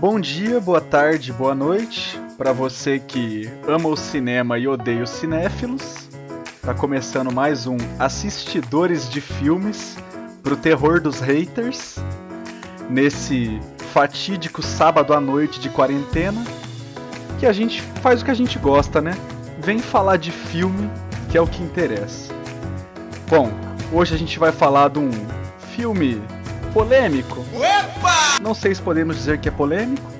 Bom dia, boa tarde, boa noite para você que ama o cinema e odeia os cinéfilos. Tá começando mais um Assistidores de Filmes pro terror dos haters. Nesse fatídico sábado à noite de quarentena, que a gente faz o que a gente gosta, né? Vem falar de filme, que é o que interessa. Bom, hoje a gente vai falar de um filme polêmico. Opa! Não sei se podemos dizer que é polêmico,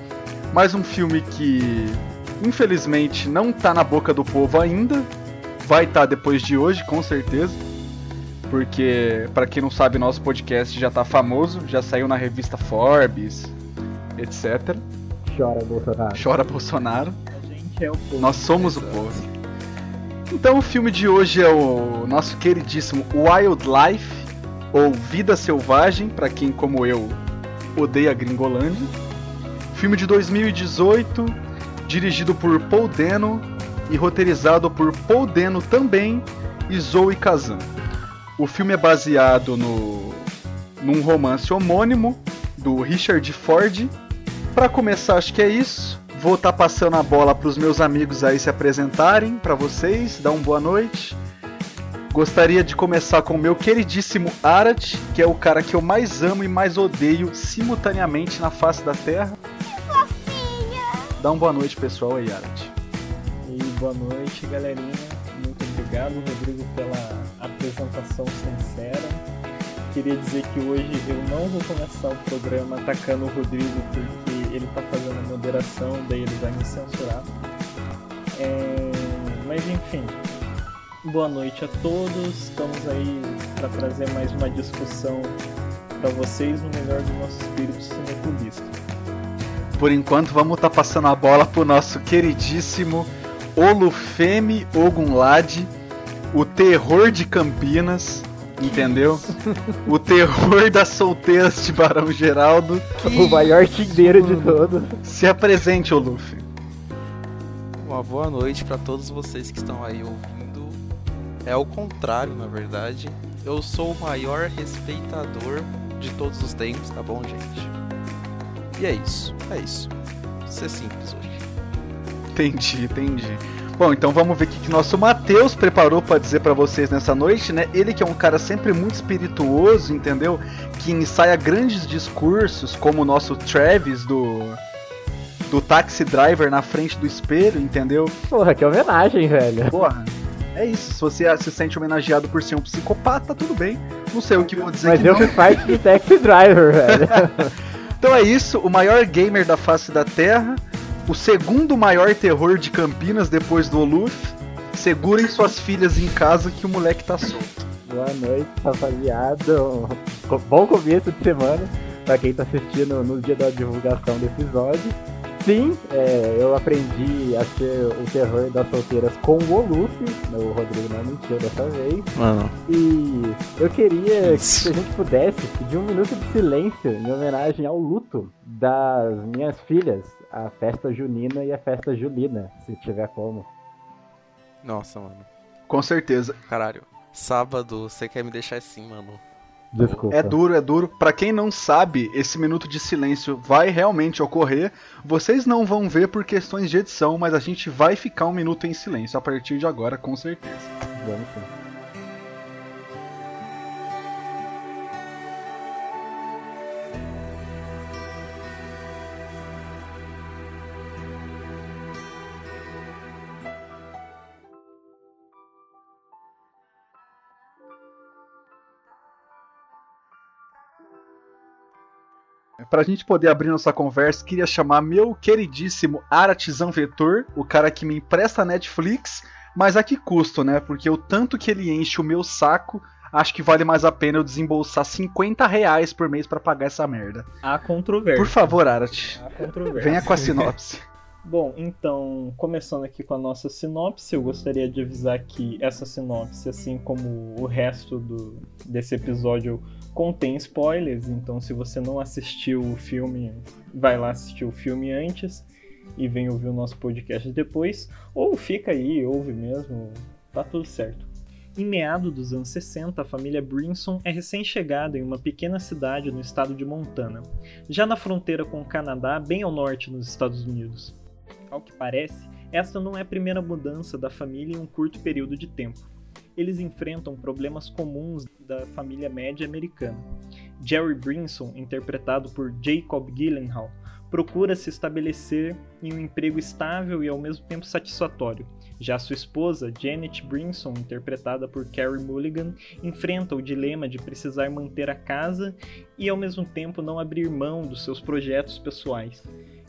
mas um filme que infelizmente não tá na boca do povo ainda. Vai estar tá depois de hoje, com certeza. Porque, para quem não sabe, nosso podcast já tá famoso, já saiu na revista Forbes, etc. Chora Bolsonaro. Chora Bolsonaro. A gente é o povo. Nós somos Exato. o povo. Então o filme de hoje é o nosso queridíssimo Wildlife, ou Vida Selvagem, para quem como eu odeia Gringolândia. Filme de 2018, dirigido por Paul Dano e roteirizado por Paul Dano também e Zoe Kazan. O filme é baseado no num romance homônimo do Richard Ford. Para começar, acho que é isso. Vou estar tá passando a bola para os meus amigos aí se apresentarem para vocês, dar uma boa noite. Gostaria de começar com o meu queridíssimo Arat, que é o cara que eu mais amo e mais odeio simultaneamente na face da Terra. Dá uma boa noite, pessoal, aí, Arat. E boa noite, galerinha. Muito obrigado, Rodrigo, pela apresentação sincera. Queria dizer que hoje eu não vou começar o programa atacando o Rodrigo porque ele está fazendo a moderação, daí ele vai me censurar. É... Mas enfim, Boa noite a todos. Estamos aí para trazer mais uma discussão para vocês no melhor do nosso espírito cineculista. Por enquanto, vamos estar tá passando a bola pro nosso queridíssimo Olufemi Ogunlade, o terror de Campinas, entendeu? o terror das solteiras de Barão Geraldo. O maior tindeiro de todos. Se apresente, Oluf. Uma boa noite para todos vocês que estão aí ouvindo é o contrário, na verdade. Eu sou o maior respeitador de todos os tempos, tá bom, gente? E é isso, é isso. Isso é simples hoje. Entendi, entendi. Bom, então vamos ver o que nosso Matheus preparou para dizer para vocês nessa noite, né? Ele que é um cara sempre muito espirituoso, entendeu? Que ensaia grandes discursos, como o nosso Travis do do Taxi Driver na frente do espelho, entendeu? Porra, que homenagem, velho. Porra é isso. Se você se sente homenageado por ser um psicopata, tudo bem. Não sei o que vou dizer. Mas eu fiz parte de Taxi Driver, velho. então é isso. O maior gamer da face da Terra. O segundo maior terror de Campinas depois do Oluf. Segurem suas filhas em casa que o moleque tá solto. Boa noite, rapaziada. Bom começo de semana pra quem tá assistindo no dia da divulgação do episódio. Sim, é, eu aprendi a ser o terror das solteiras com o Oluf. O Rodrigo não mentiu dessa vez. Mano. E eu queria Isso. que a gente pudesse pedir um minuto de silêncio em homenagem ao luto das minhas filhas, a festa junina e a festa julina, se tiver como. Nossa, mano. Com certeza. Caralho. Sábado, você quer me deixar assim, mano? Desculpa. É duro, é duro. Para quem não sabe, esse minuto de silêncio vai realmente ocorrer. Vocês não vão ver por questões de edição, mas a gente vai ficar um minuto em silêncio a partir de agora, com certeza. Vamos sim. Pra gente poder abrir nossa conversa, queria chamar meu queridíssimo Aratizan Vetor, o cara que me empresta Netflix, mas a que custo, né? Porque o tanto que ele enche o meu saco, acho que vale mais a pena eu desembolsar 50 reais por mês para pagar essa merda. A controvérsia. Por favor, Arat. Venha com a sinopse. Bom, então, começando aqui com a nossa sinopse, eu gostaria de avisar que essa sinopse, assim como o resto do, desse episódio, contém spoilers, então se você não assistiu o filme, vai lá assistir o filme antes e vem ouvir o nosso podcast depois, ou fica aí, ouve mesmo, tá tudo certo. Em meado dos anos 60, a família Brinson é recém-chegada em uma pequena cidade no estado de Montana, já na fronteira com o Canadá, bem ao norte nos Estados Unidos. Ao que parece, esta não é a primeira mudança da família em um curto período de tempo. Eles enfrentam problemas comuns da família média americana. Jerry Brinson, interpretado por Jacob Gyllenhaal, procura se estabelecer em um emprego estável e ao mesmo tempo satisfatório. Já sua esposa, Janet Brinson, interpretada por Carey Mulligan, enfrenta o dilema de precisar manter a casa e ao mesmo tempo não abrir mão dos seus projetos pessoais.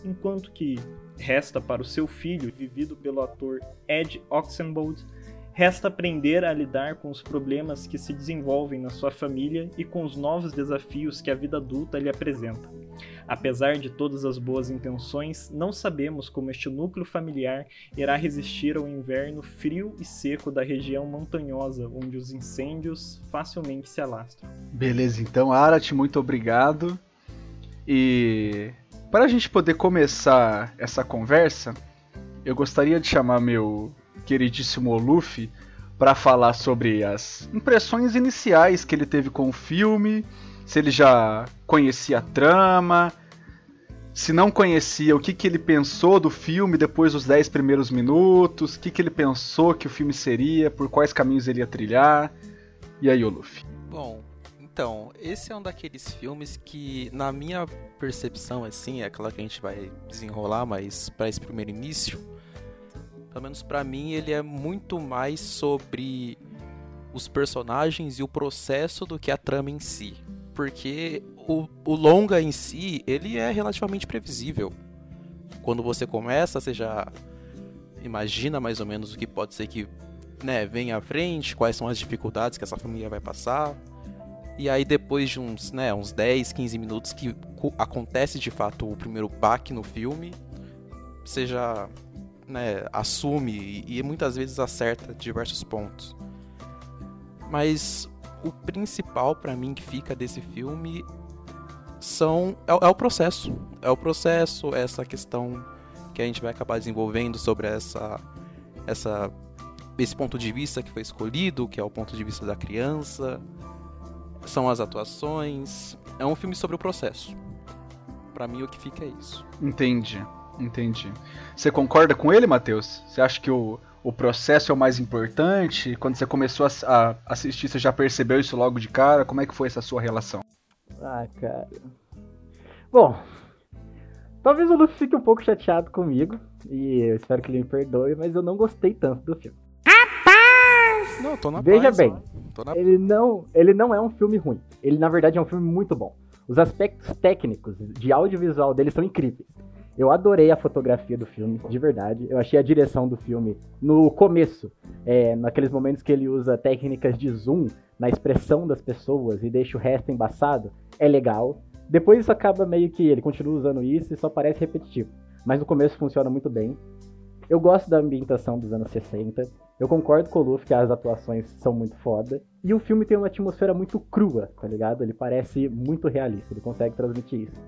Enquanto que resta para o seu filho, vivido pelo ator Ed Oxenbould, Resta aprender a lidar com os problemas que se desenvolvem na sua família e com os novos desafios que a vida adulta lhe apresenta. Apesar de todas as boas intenções, não sabemos como este núcleo familiar irá resistir ao inverno frio e seco da região montanhosa, onde os incêndios facilmente se alastram. Beleza, então, Arat, muito obrigado. E para a gente poder começar essa conversa, eu gostaria de chamar meu queridíssimo Oluf para falar sobre as impressões iniciais que ele teve com o filme, se ele já conhecia a trama, se não conhecia, o que, que ele pensou do filme depois dos 10 primeiros minutos, o que, que ele pensou que o filme seria, por quais caminhos ele ia trilhar. E aí, Oluf? Bom, então, esse é um daqueles filmes que, na minha percepção, assim, é claro que a gente vai desenrolar, mas para esse primeiro início, pelo menos para mim, ele é muito mais sobre os personagens e o processo do que a trama em si. Porque o, o longa em si, ele é relativamente previsível. Quando você começa, você já imagina mais ou menos o que pode ser que né, vem à frente, quais são as dificuldades que essa família vai passar. E aí depois de uns, né, uns 10, 15 minutos que acontece de fato o primeiro baque no filme, você já né, assume e, muitas vezes acerta diversos pontos. Mas o principal para mim que fica desse filme são é, é, o processo, é o processo, essa questão que a gente vai acabar desenvolvendo sobre essa essa esse ponto de vista que foi escolhido, que é o ponto de vista da criança, são as atuações, é um filme sobre o processo. Para mim o que fica é isso. Entendi. Entendi. Você concorda com ele, Matheus? Você acha que o, o processo é o mais importante? Quando você começou a, a, assistir, você já percebeu isso logo de cara? Como é que foi essa sua relação? Ah, cara. Bom, talvez o Luffy fique um pouco chateado comigo. E eu espero que ele me perdoe, mas eu não gostei tanto do filme. Rapaz! Não, tô na Veja paz, bem, na... ele, não, ele não é um filme ruim. Ele, na verdade, é um filme muito bom. Os aspectos técnicos de audiovisual dele são incríveis. Eu adorei a fotografia do filme, de verdade. Eu achei a direção do filme no começo, é, naqueles momentos que ele usa técnicas de zoom na expressão das pessoas e deixa o resto embaçado, é legal. Depois isso acaba meio que ele continua usando isso e só parece repetitivo. Mas no começo funciona muito bem. Eu gosto da ambientação dos anos 60. Eu concordo com o Luffy que as atuações são muito foda. E o filme tem uma atmosfera muito crua, tá ligado? Ele parece muito realista, ele consegue transmitir isso.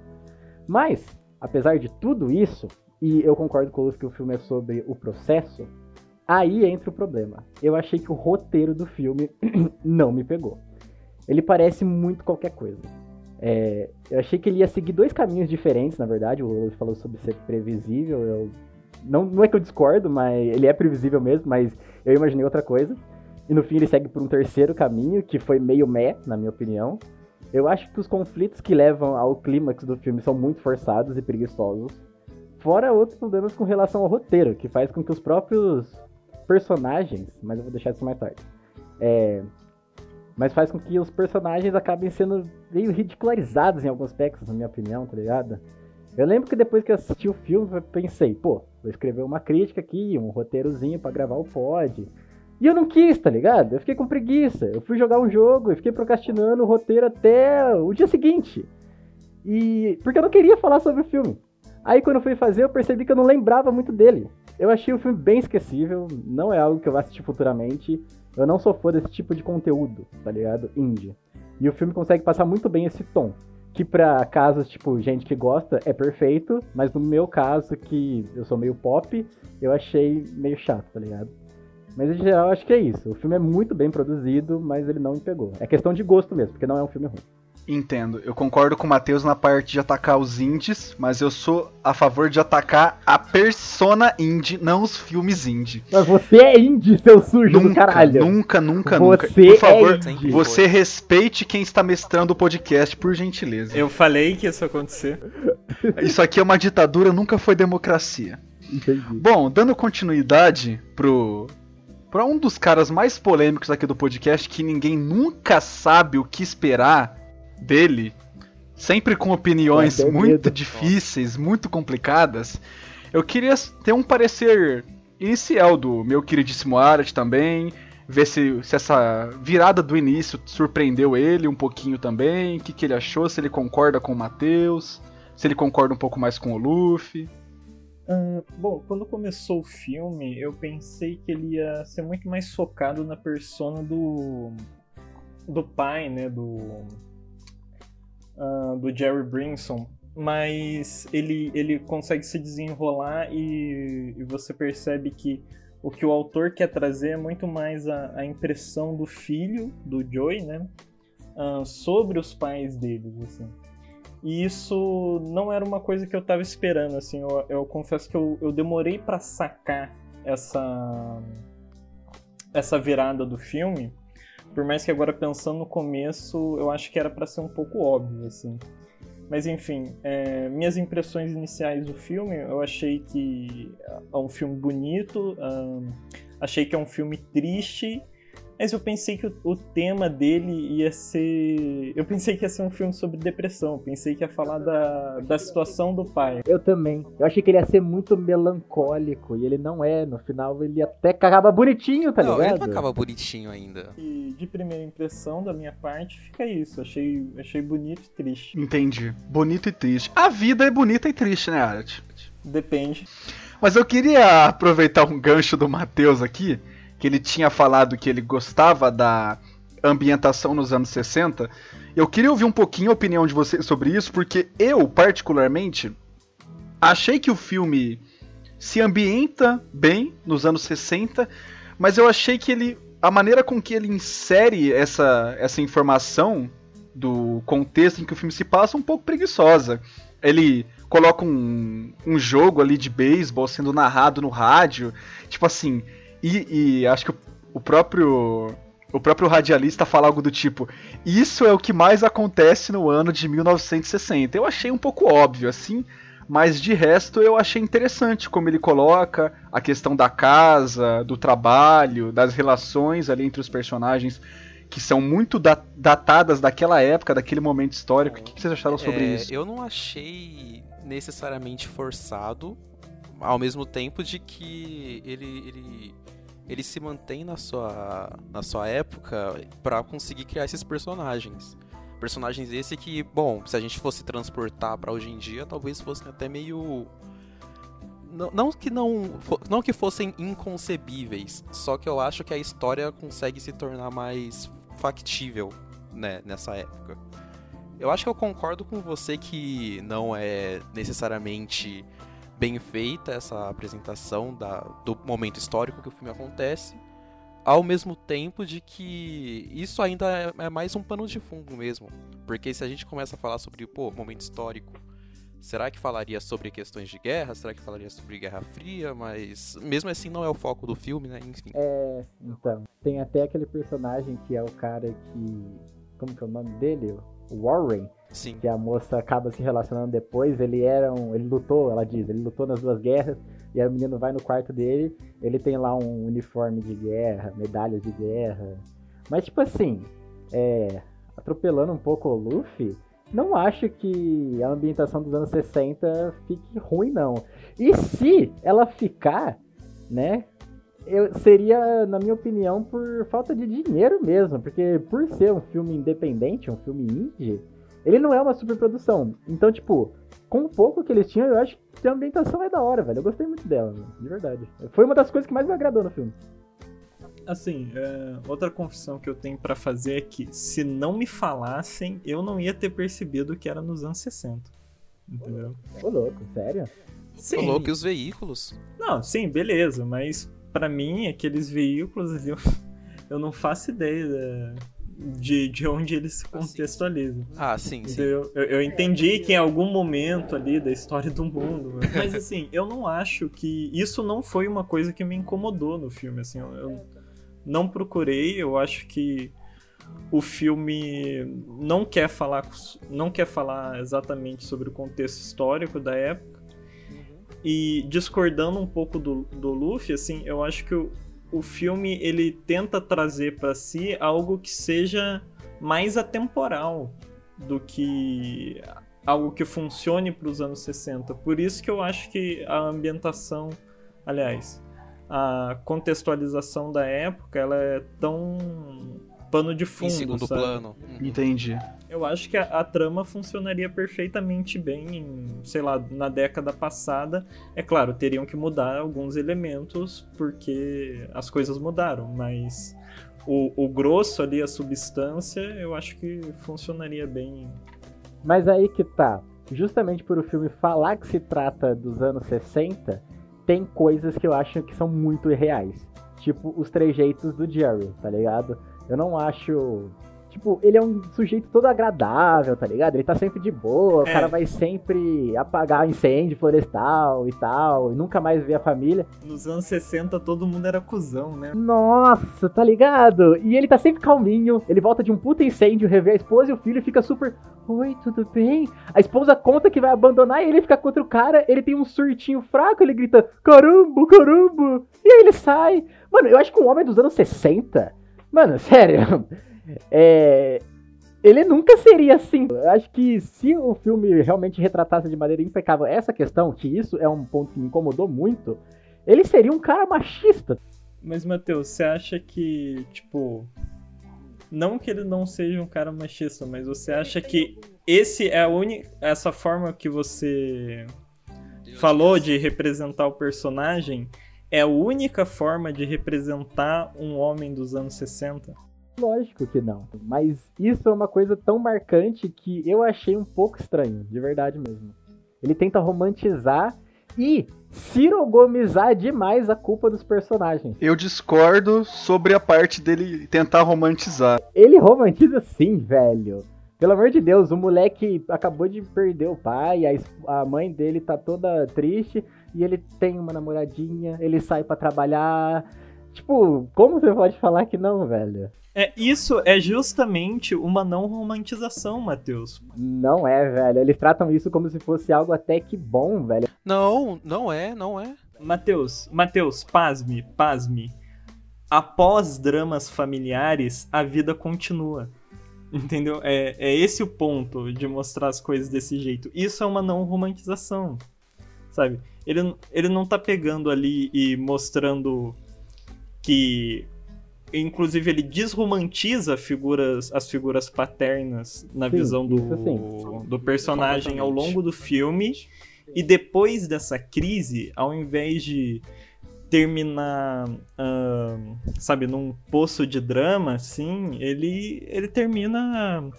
Mas, apesar de tudo isso, e eu concordo com o Luz que o filme é sobre o processo, aí entra o problema. Eu achei que o roteiro do filme não me pegou. Ele parece muito qualquer coisa. É, eu achei que ele ia seguir dois caminhos diferentes, na verdade. O Luz falou sobre ser previsível. Eu, não, não é que eu discordo, mas ele é previsível mesmo, mas eu imaginei outra coisa. E no fim ele segue por um terceiro caminho, que foi meio meh, na minha opinião. Eu acho que os conflitos que levam ao clímax do filme são muito forçados e preguiçosos. Fora outros problemas com relação ao roteiro, que faz com que os próprios personagens, mas eu vou deixar isso mais tarde, é, mas faz com que os personagens acabem sendo meio ridicularizados em alguns aspectos, na minha opinião, tá ligado? Eu lembro que depois que eu assisti o filme, eu pensei, pô, vou escrever uma crítica aqui, um roteirozinho para gravar o pod. E eu não quis, tá ligado? Eu fiquei com preguiça. Eu fui jogar um jogo e fiquei procrastinando o roteiro até o dia seguinte. E. Porque eu não queria falar sobre o filme. Aí quando eu fui fazer, eu percebi que eu não lembrava muito dele. Eu achei o filme bem esquecível, não é algo que eu vou assistir futuramente. Eu não sou fã desse tipo de conteúdo, tá ligado? Indie. E o filme consegue passar muito bem esse tom. Que pra casos, tipo, gente que gosta, é perfeito. Mas no meu caso, que eu sou meio pop, eu achei meio chato, tá ligado? Mas em geral acho que é isso. O filme é muito bem produzido, mas ele não me pegou. É questão de gosto mesmo, porque não é um filme ruim. Entendo. Eu concordo com o Matheus na parte de atacar os indies, mas eu sou a favor de atacar a persona indie, não os filmes indie. Mas você é indie, seu sujo nunca, do caralho. Nunca, nunca, Você nunca. Por favor, é indie. você respeite quem está mestrando o podcast, por gentileza. Eu falei que isso ia acontecer. Isso aqui é uma ditadura, nunca foi democracia. Entendi. Bom, dando continuidade pro para um dos caras mais polêmicos aqui do podcast que ninguém nunca sabe o que esperar dele, sempre com opiniões tenho muito medo. difíceis, muito complicadas. Eu queria ter um parecer inicial do meu queridíssimo Arat também, ver se, se essa virada do início surpreendeu ele um pouquinho também, o que, que ele achou, se ele concorda com o Matheus, se ele concorda um pouco mais com o Luffy. Ah, bom, quando começou o filme, eu pensei que ele ia ser muito mais focado na persona do do pai, né, do ah, do Jerry Brinson, mas ele ele consegue se desenrolar e, e você percebe que o que o autor quer trazer é muito mais a, a impressão do filho, do Joey, né, ah, sobre os pais deles, assim. E isso não era uma coisa que eu tava esperando, assim. Eu, eu confesso que eu, eu demorei pra sacar essa essa virada do filme. Por mais que agora pensando no começo, eu acho que era pra ser um pouco óbvio, assim. Mas enfim, é, minhas impressões iniciais do filme, eu achei que é um filme bonito, achei que é um filme triste, mas eu pensei que o, o tema dele ia ser. Eu pensei que ia ser um filme sobre depressão, pensei que ia falar da, da situação do pai. Eu também. Eu achei que ele ia ser muito melancólico, e ele não é. No final ele até acaba bonitinho, tá não, ele ligado? não acaba bonitinho ainda. E de primeira impressão da minha parte, fica isso. Achei, achei bonito e triste. Entendi. Bonito e triste. A vida é bonita e triste, né, Arat? Depende. Mas eu queria aproveitar um gancho do Matheus aqui, que ele tinha falado que ele gostava da ambientação nos anos 60. Eu queria ouvir um pouquinho a opinião de vocês sobre isso, porque eu, particularmente, achei que o filme se ambienta bem nos anos 60, mas eu achei que ele. A maneira com que ele insere essa, essa informação do contexto em que o filme se passa é um pouco preguiçosa. Ele coloca um, um jogo ali de beisebol sendo narrado no rádio, tipo assim, e, e acho que o, o próprio o próprio radialista fala algo do tipo: Isso é o que mais acontece no ano de 1960. Eu achei um pouco óbvio, assim, mas de resto eu achei interessante como ele coloca a questão da casa, do trabalho, das relações ali entre os personagens que são muito da- datadas daquela época, daquele momento histórico. O que que vocês acharam sobre É, isso? Eu não achei necessariamente forçado, ao mesmo tempo de que ele, ele, ele se mantém na sua, na sua época pra conseguir criar esses personagens. Personagens esse que, bom, se a gente fosse transportar pra hoje em dia, talvez fossem até meio não, não que não não que fossem inconcebíveis, só que eu acho que a história consegue se tornar mais factível, né, nessa época. Eu acho que eu concordo com você que não é necessariamente bem feita essa apresentação da, do momento histórico que o filme acontece, ao mesmo tempo de que isso ainda é, é mais um pano de fundo mesmo. Porque se a gente começa a falar sobre, pô, momento histórico, será que falaria sobre questões de guerra? Será que falaria sobre Guerra Fria? Mas mesmo assim não é o foco do filme, né? Enfim. É, então. Tem até aquele personagem que é o cara que. Como que é o nome dele? Warren. Sim. que a moça acaba se relacionando depois, ele era um, ele lutou, ela diz, ele lutou nas duas guerras, e aí o menino vai no quarto dele, ele tem lá um uniforme de guerra, medalhas de guerra. Mas tipo assim, é, atropelando um pouco o Luffy, não acho que a ambientação dos anos 60 fique ruim não. E se ela ficar, né, eu, seria, na minha opinião, por falta de dinheiro mesmo, porque por ser um filme independente, um filme indie, ele não é uma superprodução. Então, tipo, com o pouco que eles tinham, eu acho que a ambientação é da hora, velho. Eu gostei muito dela, velho, de verdade. Foi uma das coisas que mais me agradou no filme. Assim, é, outra confissão que eu tenho pra fazer é que se não me falassem, eu não ia ter percebido que era nos anos 60. Entendeu? Ô, louco, sério? Sim. Coloque os veículos. Não, sim, beleza, mas para mim, aqueles veículos, eu, eu não faço ideia de, de onde eles se contextualizam. Ah, sim, sim. Eu, eu, eu entendi que em algum momento ali da história do mundo, mas assim, eu não acho que isso não foi uma coisa que me incomodou no filme, assim, eu, eu não procurei, eu acho que o filme não quer falar não quer falar exatamente sobre o contexto histórico da época e discordando um pouco do, do Luffy assim eu acho que o, o filme ele tenta trazer para si algo que seja mais atemporal do que algo que funcione para os anos 60 por isso que eu acho que a ambientação aliás a contextualização da época ela é tão pano de fundo. Em segundo sabe? plano. Uhum. Entendi. Eu acho que a, a, trama funcionaria perfeitamente bem em, sei lá, na década passada. É claro, teriam que mudar alguns elementos porque as coisas mudaram, mas o, o grosso ali, a substância, eu acho que funcionaria bem. Mas aí que tá. Justamente por o filme falar que se trata dos anos 60, tem coisas que eu acho que são muito irreais. Tipo os trejeitos do Jerry, tá ligado? Eu não acho. Tipo, ele é um sujeito todo agradável, tá ligado? Ele tá sempre de boa, é. o cara vai sempre apagar incêndio florestal e tal, e nunca mais ver a família. Nos anos 60 todo mundo era cuzão, né? Nossa, tá ligado? E ele tá sempre calminho, ele volta de um puta incêndio, revê a esposa e o filho e fica super. Oi, tudo bem? A esposa conta que vai abandonar e ele fica contra o cara, ele tem um surtinho fraco, ele grita: caramba, caramba! E aí ele sai. Mano, eu acho que um homem dos anos 60 Mano, sério. É, ele nunca seria assim. Eu acho que se o filme realmente retratasse de maneira impecável essa questão, que isso é um ponto que me incomodou muito, ele seria um cara machista. Mas, Matheus, você acha que, tipo. Não que ele não seja um cara machista, mas você acha que esse é a única. Essa forma que você falou de representar o personagem é a única forma de representar um homem dos anos 60? Lógico que não. Mas isso é uma coisa tão marcante que eu achei um pouco estranho, de verdade mesmo. Ele tenta romantizar e cirogomizar demais a culpa dos personagens. Eu discordo sobre a parte dele tentar romantizar. Ele romantiza sim, velho. Pelo amor de Deus, o moleque acabou de perder o pai, a, a mãe dele tá toda triste e ele tem uma namoradinha, ele sai para trabalhar. Tipo, como você pode falar que não, velho? É, isso é justamente uma não romantização, Matheus. Não é, velho. Eles tratam isso como se fosse algo até que bom, velho. Não, não é, não é. Matheus, Matheus, pasme, pasme. Após dramas familiares, a vida continua. Entendeu? É, é esse o ponto de mostrar as coisas desse jeito. Isso é uma não romantização. Sabe? ele, ele não tá pegando ali e mostrando que inclusive ele desromantiza figuras, as figuras paternas na sim, visão do, do personagem ao longo do filme. E depois dessa crise, ao invés de terminar, uh, sabe, num poço de drama, assim, ele, ele termina.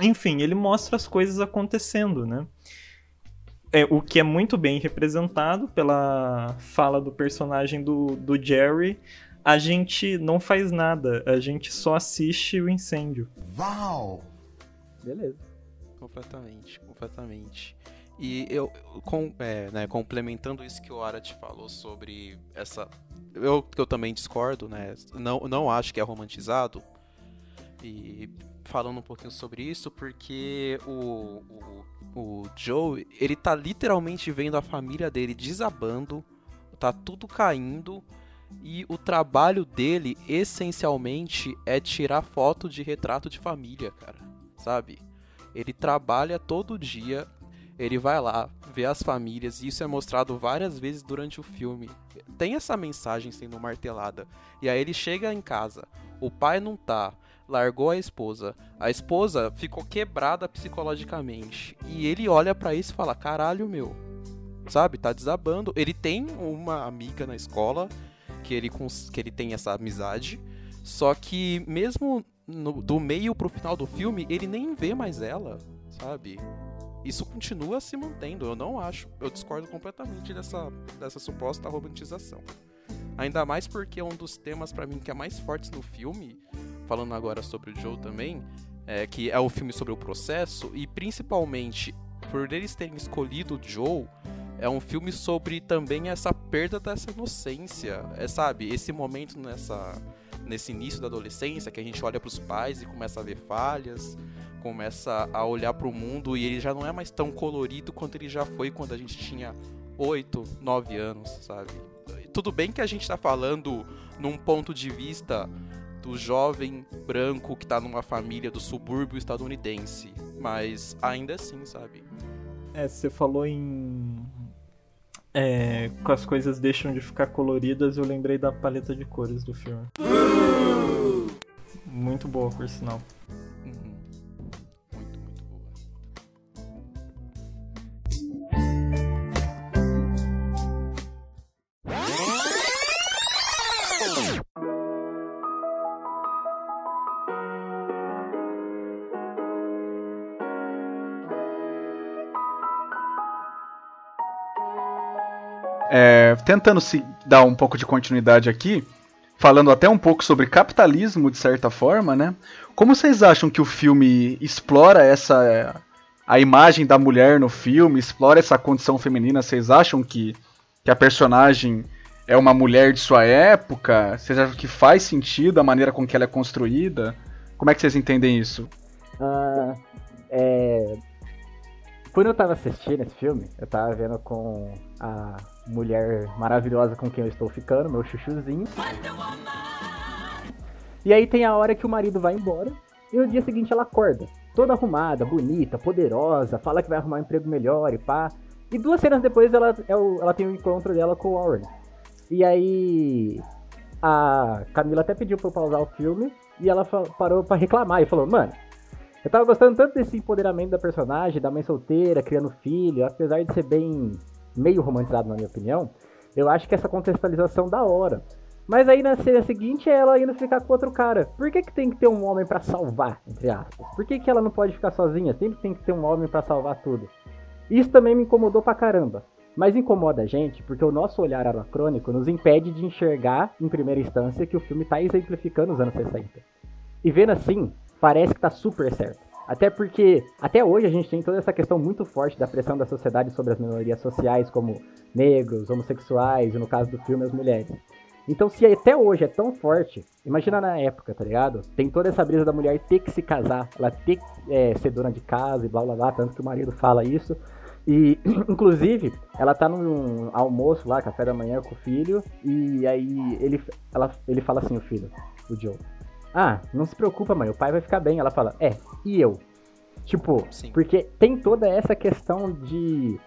Enfim, ele mostra as coisas acontecendo, né? É, o que é muito bem representado pela fala do personagem do, do Jerry. A gente não faz nada, a gente só assiste o incêndio. Uau! Beleza. Completamente, completamente. E eu, com, é, né, complementando isso que o Arat falou sobre essa. Eu, eu também discordo, né? Não, não acho que é romantizado. E falando um pouquinho sobre isso, porque o, o o Joe, ele tá literalmente vendo a família dele desabando, tá tudo caindo e o trabalho dele essencialmente é tirar foto de retrato de família, cara, sabe? Ele trabalha todo dia, ele vai lá, vê as famílias, e isso é mostrado várias vezes durante o filme. Tem essa mensagem sendo martelada. E aí ele chega em casa, o pai não tá, largou a esposa. A esposa ficou quebrada psicologicamente. E ele olha para isso e fala: caralho, meu. Sabe, tá desabando. Ele tem uma amiga na escola que ele, que ele tem essa amizade. Só que mesmo no, do meio pro final do filme, ele nem vê mais ela, sabe? Isso continua se mantendo. Eu não acho. Eu discordo completamente dessa, dessa suposta romantização. Ainda mais porque um dos temas para mim que é mais fortes no filme, falando agora sobre o Joe também, é que é o filme sobre o processo e principalmente por eles terem escolhido o Joe, é um filme sobre também essa perda dessa inocência, é sabe, esse momento nessa nesse início da adolescência que a gente olha para os pais e começa a ver falhas, começa a olhar para o mundo e ele já não é mais tão colorido quanto ele já foi quando a gente tinha 8, 9 anos, sabe? Tudo bem que a gente está falando num ponto de vista do jovem branco que está numa família do subúrbio estadunidense, mas ainda assim, sabe? É, você falou em. É, com as coisas deixam de ficar coloridas, eu lembrei da paleta de cores do filme. Muito boa, por sinal. Tentando se dar um pouco de continuidade aqui, falando até um pouco sobre capitalismo de certa forma, né? Como vocês acham que o filme explora essa a imagem da mulher no filme, explora essa condição feminina? Vocês acham que, que a personagem é uma mulher de sua época? Vocês acham que faz sentido a maneira com que ela é construída? Como é que vocês entendem isso? Uh, é... Quando eu tava assistindo esse filme, eu tava vendo com a mulher maravilhosa com quem eu estou ficando, meu chuchuzinho. E aí tem a hora que o marido vai embora e no dia seguinte ela acorda, toda arrumada, bonita, poderosa, fala que vai arrumar um emprego melhor e pá. E duas cenas depois ela, é ela tem o um encontro dela com o Warren. E aí a Camila até pediu pra eu pausar o filme e ela parou para reclamar e falou, mano, eu tava gostando tanto desse empoderamento da personagem, da mãe solteira, criando filho, apesar de ser bem meio romantizado na minha opinião, eu acho que essa contextualização da hora. Mas aí na cena seguinte é ela indo ficar com outro cara. Por que, que tem que ter um homem para salvar, entre aspas? Por que, que ela não pode ficar sozinha? Sempre tem que ter um homem para salvar tudo. Isso também me incomodou pra caramba. Mas incomoda a gente porque o nosso olhar anacrônico nos impede de enxergar, em primeira instância, que o filme está exemplificando os anos 60. E vendo assim, parece que tá super certo. Até porque, até hoje, a gente tem toda essa questão muito forte da pressão da sociedade sobre as minorias sociais, como negros, homossexuais, e no caso do filme, as mulheres. Então, se até hoje é tão forte, imagina na época, tá ligado? Tem toda essa brisa da mulher ter que se casar, ela ter que é, ser dona de casa e blá blá blá, tanto que o marido fala isso. E, inclusive, ela tá num almoço lá, café da manhã com o filho, e aí ele, ela, ele fala assim, o filho, o Joe. Ah, não se preocupa, mãe, o pai vai ficar bem. Ela fala, é, e eu? Tipo, Sim. porque tem toda essa questão de,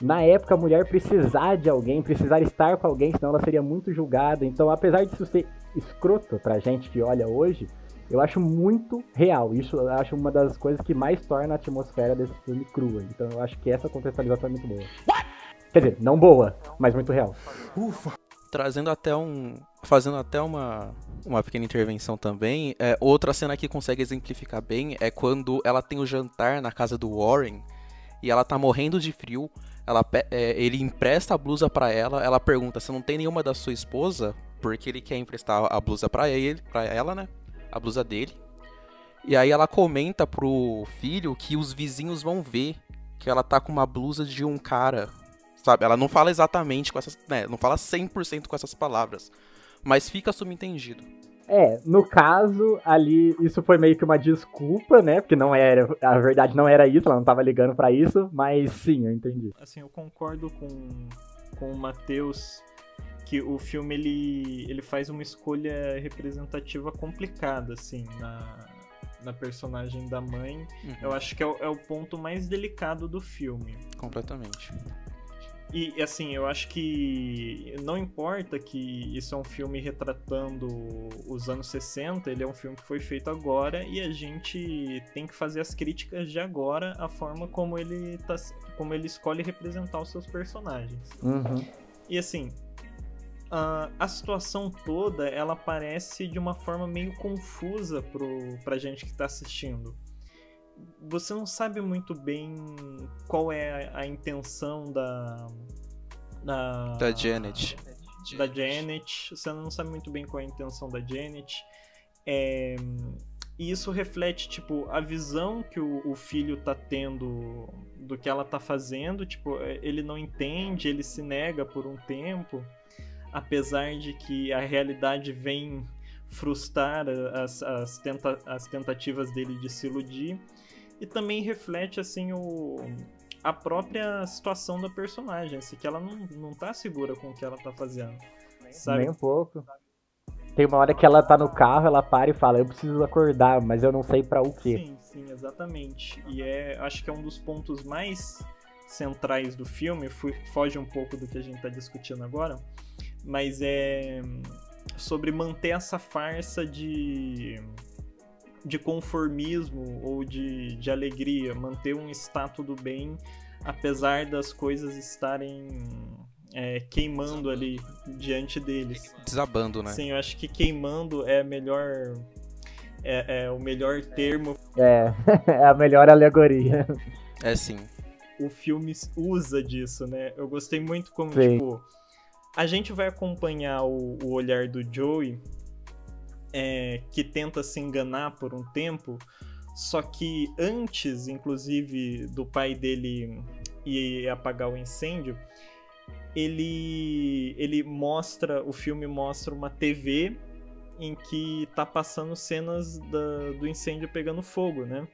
na época, a mulher precisar de alguém, precisar estar com alguém, senão ela seria muito julgada. Então, apesar disso ser escroto pra gente que olha hoje, eu acho muito real. Isso eu acho uma das coisas que mais torna a atmosfera desse filme crua. Então, eu acho que essa contextualização é muito boa. What? Quer dizer, não boa, mas muito real. Ufa. Trazendo até um. Fazendo até uma, uma pequena intervenção também. É, outra cena que consegue exemplificar bem é quando ela tem o jantar na casa do Warren e ela tá morrendo de frio. Ela, é, ele empresta a blusa para ela. Ela pergunta se não tem nenhuma da sua esposa, porque ele quer emprestar a blusa para ele, para ela, né? A blusa dele. E aí ela comenta pro filho que os vizinhos vão ver que ela tá com uma blusa de um cara, sabe? Ela não fala exatamente com essas, né? Não fala 100% com essas palavras, mas fica subentendido. É, no caso, ali, isso foi meio que uma desculpa, né? Porque não era, a verdade não era isso, ela não tava ligando para isso, mas sim, eu entendi. Assim, eu concordo com, com o Matheus que o filme ele, ele faz uma escolha representativa complicada, assim, na, na personagem da mãe. Uhum. Eu acho que é o, é o ponto mais delicado do filme. Completamente. E assim, eu acho que não importa que isso é um filme retratando os anos 60, ele é um filme que foi feito agora e a gente tem que fazer as críticas de agora, a forma como ele, tá, como ele escolhe representar os seus personagens. Uhum. E assim, a, a situação toda ela parece de uma forma meio confusa pro, pra gente que está assistindo você não sabe muito bem qual é a, a intenção da, da. Da Janet. da Janet. Você não sabe muito bem qual é a intenção da Janet. É, e isso reflete, tipo, a visão que o, o, filho tá tendo do que ela tá fazendo. Tipo, é, ele não entende, ele se nega por um tempo, apesar de que a realidade vem frustrar as, as, tenta, as tentativas dele de se iludir. E também reflete, assim, o, a própria situação da personagem, assim, que ela não, não tá segura com o que ela tá fazendo. Sabe? Nem um pouco. Tem uma hora que ela tá no carro, ela para e fala, eu preciso acordar, mas eu não sei para o quê. Sim, sim, exatamente. E é, acho que é um dos pontos mais centrais do filme, foge um pouco do que a gente tá discutindo agora, mas é sobre manter essa farsa de de conformismo ou de, de alegria, manter um status do bem apesar das coisas estarem é, queimando ali diante deles. Desabando, né? Sim, eu acho que queimando é melhor. É, é o melhor termo. É, é a melhor alegoria. É sim. O filme usa disso, né? Eu gostei muito como, sim. tipo. A gente vai acompanhar o, o olhar do Joey, é, que tenta se enganar por um tempo, só que antes, inclusive, do pai dele ir apagar o incêndio, ele ele mostra, o filme mostra uma TV em que tá passando cenas da, do incêndio pegando fogo, né?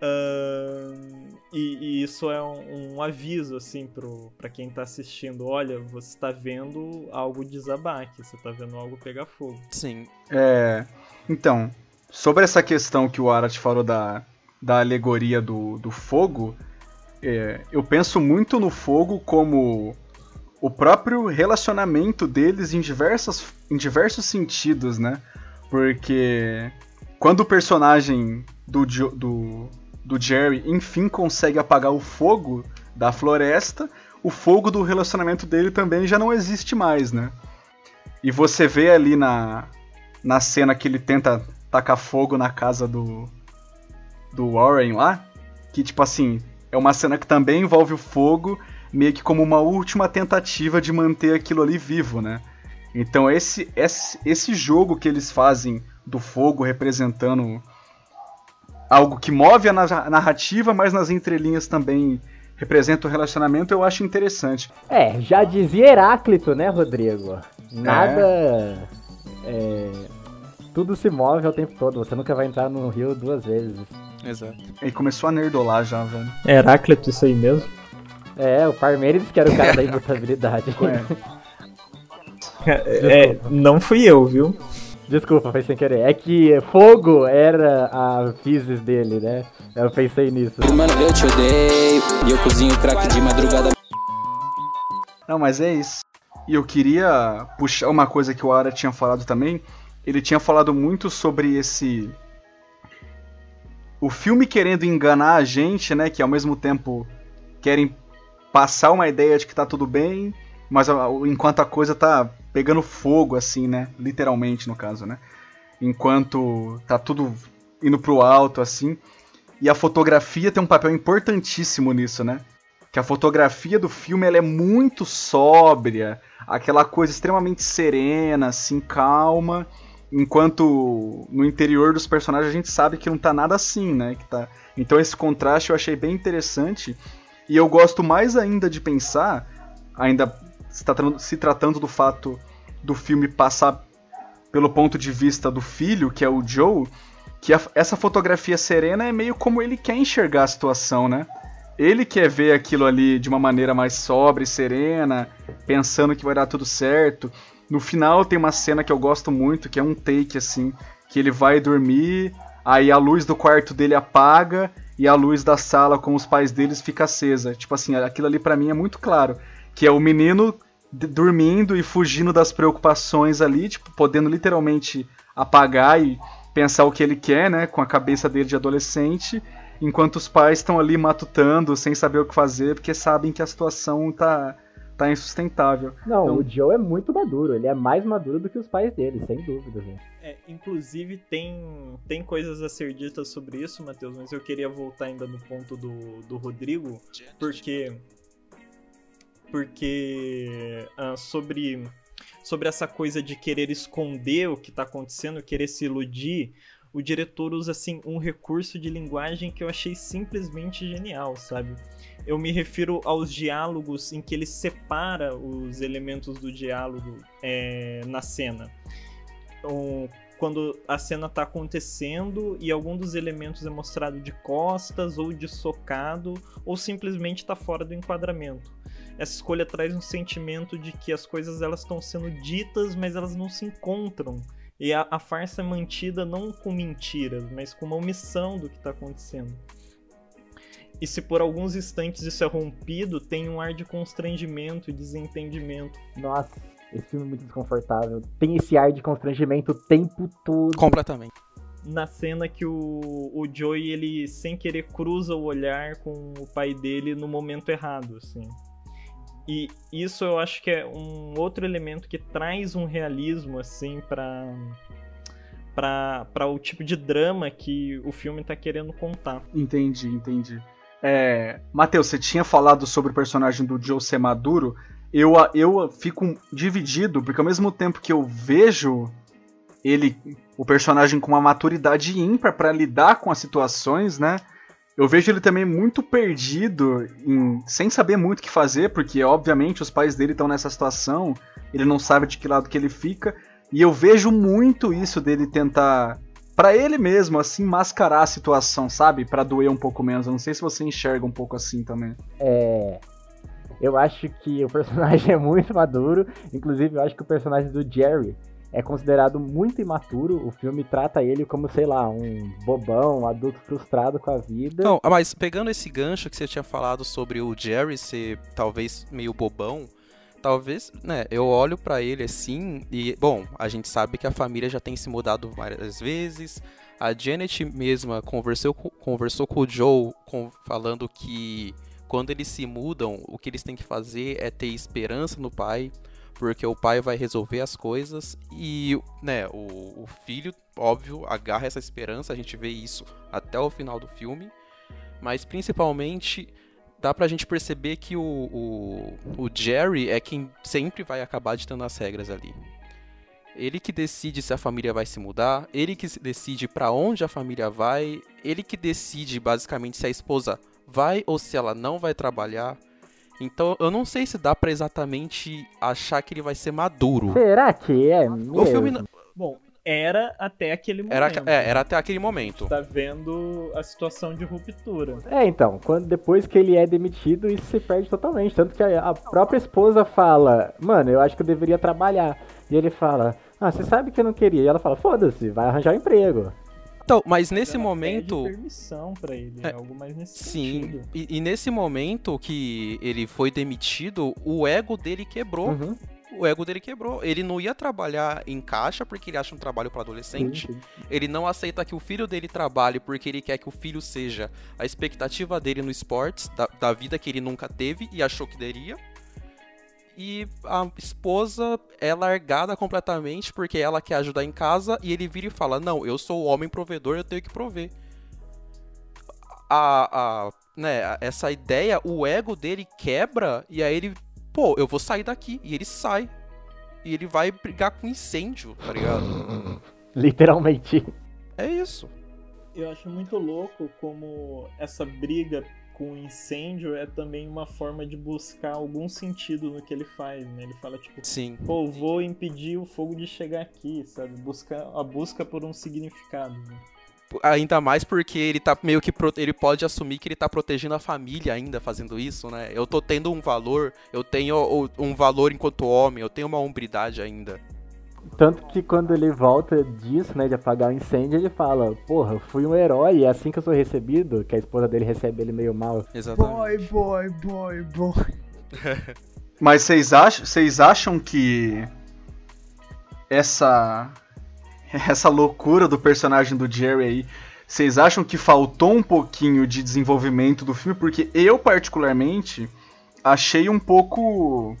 Uh, e, e, isso é um, um, aviso assim para quem tá assistindo. Olha, você está vendo algo desabar aqui, você está vendo algo pegar fogo. Sim. É, então, sobre essa questão que o Arat falou da, da alegoria do, do fogo, é, eu penso muito no fogo como o próprio relacionamento deles em, diversas, em diversos sentidos, né? Porque quando o personagem do, do, do Jerry enfim consegue apagar o fogo da floresta, o fogo do relacionamento dele também já não existe mais, né? E você vê ali na, na cena que ele tenta tacar fogo na casa do, do Warren lá, que tipo assim, é uma cena que também envolve o fogo, meio que como uma última tentativa de manter aquilo ali vivo, né? Então esse, esse, esse jogo que eles fazem do fogo representando algo que move a narrativa, mas nas entrelinhas também representa o relacionamento, eu acho interessante. É, já dizia Heráclito, né, Rodrigo? Nada. É. É, tudo se move ao tempo todo, você nunca vai entrar no rio duas vezes. Exato. E começou a nerdolar já, velho. É Heráclito isso aí mesmo? É, o Parmeiros que era o cara da imutabilidade. É. é, não fui eu, viu? Desculpa, foi sem querer. É que fogo era a physis dele, né? Eu pensei nisso. Mano, eu te odeio e eu cozinho crack de madrugada. Não, mas é isso. E eu queria puxar uma coisa que o Ara tinha falado também. Ele tinha falado muito sobre esse o filme querendo enganar a gente, né? Que ao mesmo tempo querem passar uma ideia de que tá tudo bem, mas enquanto a coisa tá pegando fogo, assim, né? Literalmente, no caso, né? Enquanto tá tudo indo pro alto, assim. E a fotografia tem um papel importantíssimo nisso, né? Que a fotografia do filme ela é muito sóbria, aquela coisa extremamente serena, assim, calma Enquanto no interior dos personagens a gente sabe que não tá nada assim, né? Que tá... Então esse contraste eu achei bem interessante. E eu gosto mais ainda de pensar, ainda se tratando, se tratando do fato do filme passar pelo ponto de vista do filho, que é o Joe, que a, essa fotografia serena é meio como ele quer enxergar a situação, né? Ele quer ver aquilo ali de uma maneira mais sóbria e serena, pensando que vai dar tudo certo. No final tem uma cena que eu gosto muito, que é um take assim, que ele vai dormir, aí a luz do quarto dele apaga e a luz da sala com os pais deles fica acesa. Tipo assim, aquilo ali para mim é muito claro, que é o menino dormindo e fugindo das preocupações ali, tipo, podendo literalmente apagar e pensar o que ele quer, né, com a cabeça dele de adolescente, enquanto os pais estão ali matutando, sem saber o que fazer, porque sabem que a situação tá tá insustentável. Não, então... o Joe é muito maduro, ele é mais maduro do que os pais dele, sem dúvida. Né? É, inclusive tem, tem coisas a ser ditas sobre isso, Matheus, mas eu queria voltar ainda no ponto do, do Rodrigo, porque porque uh, sobre, sobre essa coisa de querer esconder o que está acontecendo, querer se iludir, o diretor usa assim um recurso de linguagem que eu achei simplesmente genial, sabe? Eu me refiro aos diálogos em que ele separa os elementos do diálogo é, na cena. Um, quando a cena está acontecendo e algum dos elementos é mostrado de costas ou de socado ou simplesmente está fora do enquadramento. Essa escolha traz um sentimento de que as coisas elas estão sendo ditas, mas elas não se encontram. E a, a farsa é mantida não com mentiras, mas com uma omissão do que está acontecendo. E se por alguns instantes isso é rompido, tem um ar de constrangimento e desentendimento. Nossa, esse filme é muito desconfortável. Tem esse ar de constrangimento o tempo todo. Completamente. Na cena que o, o Joey, ele sem querer cruza o olhar com o pai dele no momento errado, assim. E isso eu acho que é um outro elemento que traz um realismo, assim, para para o tipo de drama que o filme está querendo contar. Entendi, entendi. É, Matheus, você tinha falado sobre o personagem do Joe ser maduro eu, eu fico dividido, porque ao mesmo tempo que eu vejo ele, o personagem com uma maturidade ímpar para lidar com as situações, né? Eu vejo ele também muito perdido, em, sem saber muito o que fazer, porque obviamente os pais dele estão nessa situação, ele não sabe de que lado que ele fica, e eu vejo muito isso dele tentar, para ele mesmo, assim, mascarar a situação, sabe? para doer um pouco menos. Eu não sei se você enxerga um pouco assim também. É, eu acho que o personagem é muito maduro. Inclusive, eu acho que o personagem do Jerry é considerado muito imaturo. O filme trata ele como, sei lá, um bobão, um adulto frustrado com a vida. Não, mas pegando esse gancho que você tinha falado sobre o Jerry ser talvez meio bobão, talvez, né, eu olho para ele assim e, bom, a gente sabe que a família já tem se mudado várias vezes. A Janet mesma conversou, conversou com o Joe com, falando que quando eles se mudam, o que eles têm que fazer é ter esperança no pai, porque o pai vai resolver as coisas e, né, o, o filho, óbvio, agarra essa esperança, a gente vê isso até o final do filme, mas principalmente dá pra gente perceber que o, o, o Jerry é quem sempre vai acabar ditando as regras ali. Ele que decide se a família vai se mudar, ele que decide para onde a família vai, ele que decide basicamente se a esposa vai ou se ela não vai trabalhar. Então eu não sei se dá para exatamente achar que ele vai ser maduro. Será que é mesmo? O filme Bom, era até aquele momento. Era, é, era até aquele momento. Tá vendo a situação de ruptura. É, então, quando depois que ele é demitido, isso se perde totalmente. Tanto que a, a própria esposa fala, mano, eu acho que eu deveria trabalhar. E ele fala, ah, você sabe que eu não queria. E ela fala, foda-se, vai arranjar um emprego. Então, mas nesse ela momento. Pede permissão para ele, é, algo mais nesse sim. E, e, nesse momento que ele foi demitido, o ego dele quebrou. Uhum. O ego dele quebrou. Ele não ia trabalhar em caixa porque ele acha um trabalho para adolescente. Sim, sim. Ele não aceita que o filho dele trabalhe porque ele quer que o filho seja a expectativa dele no esportes, da, da vida que ele nunca teve e achou que teria e a esposa é largada completamente porque ela quer ajudar em casa e ele vira e fala: Não, eu sou o homem provedor, eu tenho que prover. A, a, né, essa ideia, o ego dele quebra e aí ele, pô, eu vou sair daqui. E ele sai. E ele vai brigar com incêndio, tá ligado? Literalmente. É isso. Eu acho muito louco como essa briga com incêndio é também uma forma de buscar algum sentido no que ele faz, né? Ele fala tipo, Sim. pô, vou impedir o fogo de chegar aqui, sabe? Buscar a busca por um significado. Né? Ainda mais porque ele tá meio que ele pode assumir que ele tá protegendo a família ainda fazendo isso, né? Eu tô tendo um valor, eu tenho um valor enquanto homem, eu tenho uma hombridade ainda. Tanto que quando ele volta disso, né, de apagar o incêndio, ele fala, porra, eu fui um herói, é assim que eu sou recebido, que a esposa dele recebe ele meio mal. Exatamente. Boy, boy, boy, boy. Mas vocês acham, vocês acham que essa essa loucura do personagem do Jerry aí, vocês acham que faltou um pouquinho de desenvolvimento do filme? Porque eu particularmente achei um pouco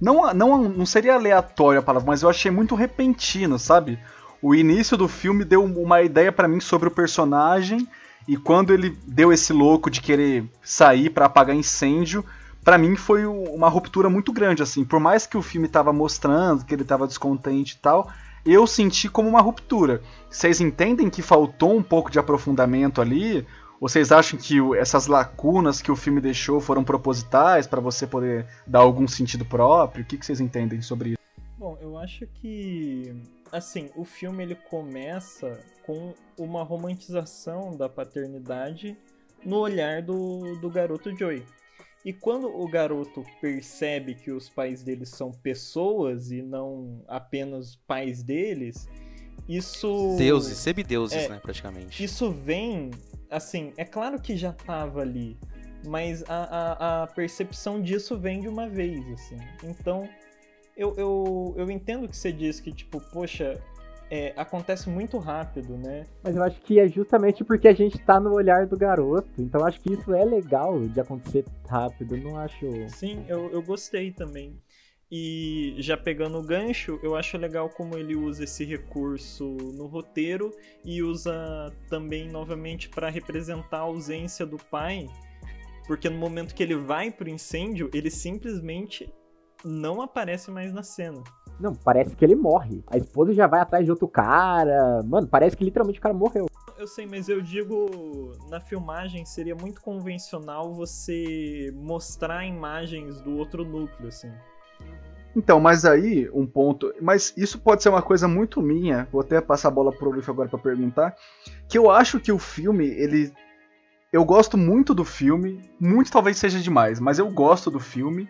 não, não, não seria aleatório a palavra, mas eu achei muito repentino, sabe? O início do filme deu uma ideia para mim sobre o personagem, e quando ele deu esse louco de querer sair para apagar incêndio, para mim foi uma ruptura muito grande, assim. Por mais que o filme tava mostrando que ele tava descontente e tal, eu senti como uma ruptura. Vocês entendem que faltou um pouco de aprofundamento ali? Vocês acham que essas lacunas que o filme deixou foram propositais para você poder dar algum sentido próprio? O que vocês entendem sobre isso? Bom, eu acho que assim, o filme ele começa com uma romantização da paternidade no olhar do, do garoto Joey. E quando o garoto percebe que os pais deles são pessoas e não apenas pais deles, isso. Deuses, semideuses, é, né, praticamente. Isso vem, assim, é claro que já tava ali, mas a, a, a percepção disso vem de uma vez, assim. Então, eu, eu, eu entendo que você diz que, tipo, poxa, é, acontece muito rápido, né? Mas eu acho que é justamente porque a gente tá no olhar do garoto. Então acho que isso é legal de acontecer rápido, não acho. Sim, eu, eu gostei também. E já pegando o gancho, eu acho legal como ele usa esse recurso no roteiro e usa também novamente para representar a ausência do pai, porque no momento que ele vai pro incêndio, ele simplesmente não aparece mais na cena. Não, parece que ele morre. A esposa já vai atrás de outro cara. Mano, parece que literalmente o cara morreu. Eu sei, mas eu digo, na filmagem seria muito convencional você mostrar imagens do outro núcleo, assim. Então, mas aí, um ponto. Mas isso pode ser uma coisa muito minha. Vou até passar a bola pro Luffy agora para perguntar. Que eu acho que o filme, ele. Eu gosto muito do filme. Muito talvez seja demais, mas eu gosto do filme.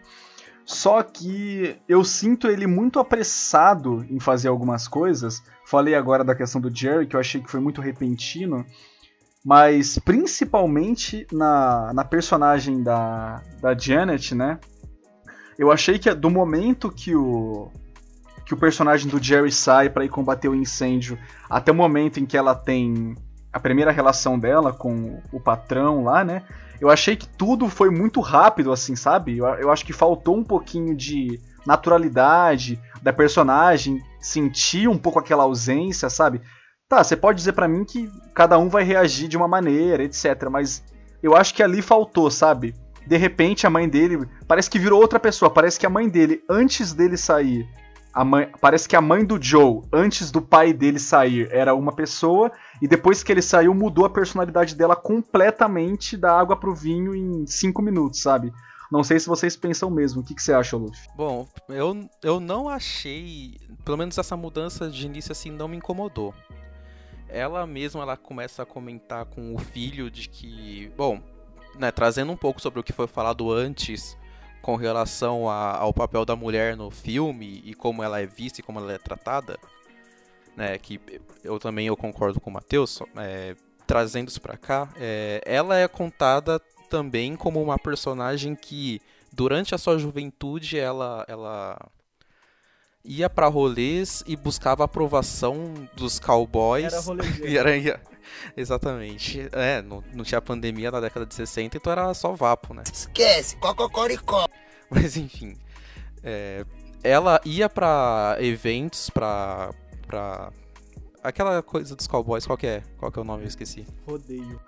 Só que eu sinto ele muito apressado em fazer algumas coisas. Falei agora da questão do Jerry, que eu achei que foi muito repentino. Mas principalmente na, na personagem da, da Janet, né? Eu achei que do momento que o, que o personagem do Jerry sai para ir combater o incêndio até o momento em que ela tem a primeira relação dela com o patrão lá, né? eu achei que tudo foi muito rápido, assim, sabe? Eu, eu acho que faltou um pouquinho de naturalidade da personagem, sentir um pouco aquela ausência, sabe? Tá, você pode dizer para mim que cada um vai reagir de uma maneira, etc. Mas eu acho que ali faltou, sabe? De repente a mãe dele parece que virou outra pessoa. Parece que a mãe dele, antes dele sair, a mãe, parece que a mãe do Joe, antes do pai dele sair, era uma pessoa, e depois que ele saiu, mudou a personalidade dela completamente da água pro vinho em cinco minutos, sabe? Não sei se vocês pensam mesmo. O que, que você acha, Luffy? Bom, eu, eu não achei. Pelo menos essa mudança de início assim não me incomodou. Ela mesma ela começa a comentar com o filho de que. Bom, né, trazendo um pouco sobre o que foi falado antes com relação a, ao papel da mulher no filme e como ela é vista e como ela é tratada, né, que eu também eu concordo com o Matheus, é, trazendo isso para cá, é, ela é contada também como uma personagem que durante a sua juventude ela ela ia para rolês e buscava aprovação dos cowboys. Era era, exatamente. É, não, não tinha pandemia na década de 60, então era só vapo, né? Esquece, cococoricó. Mas enfim. É, ela ia para eventos, pra, pra. Aquela coisa dos cowboys, qual que é? Qual que é o nome? Eu esqueci. Rodeio.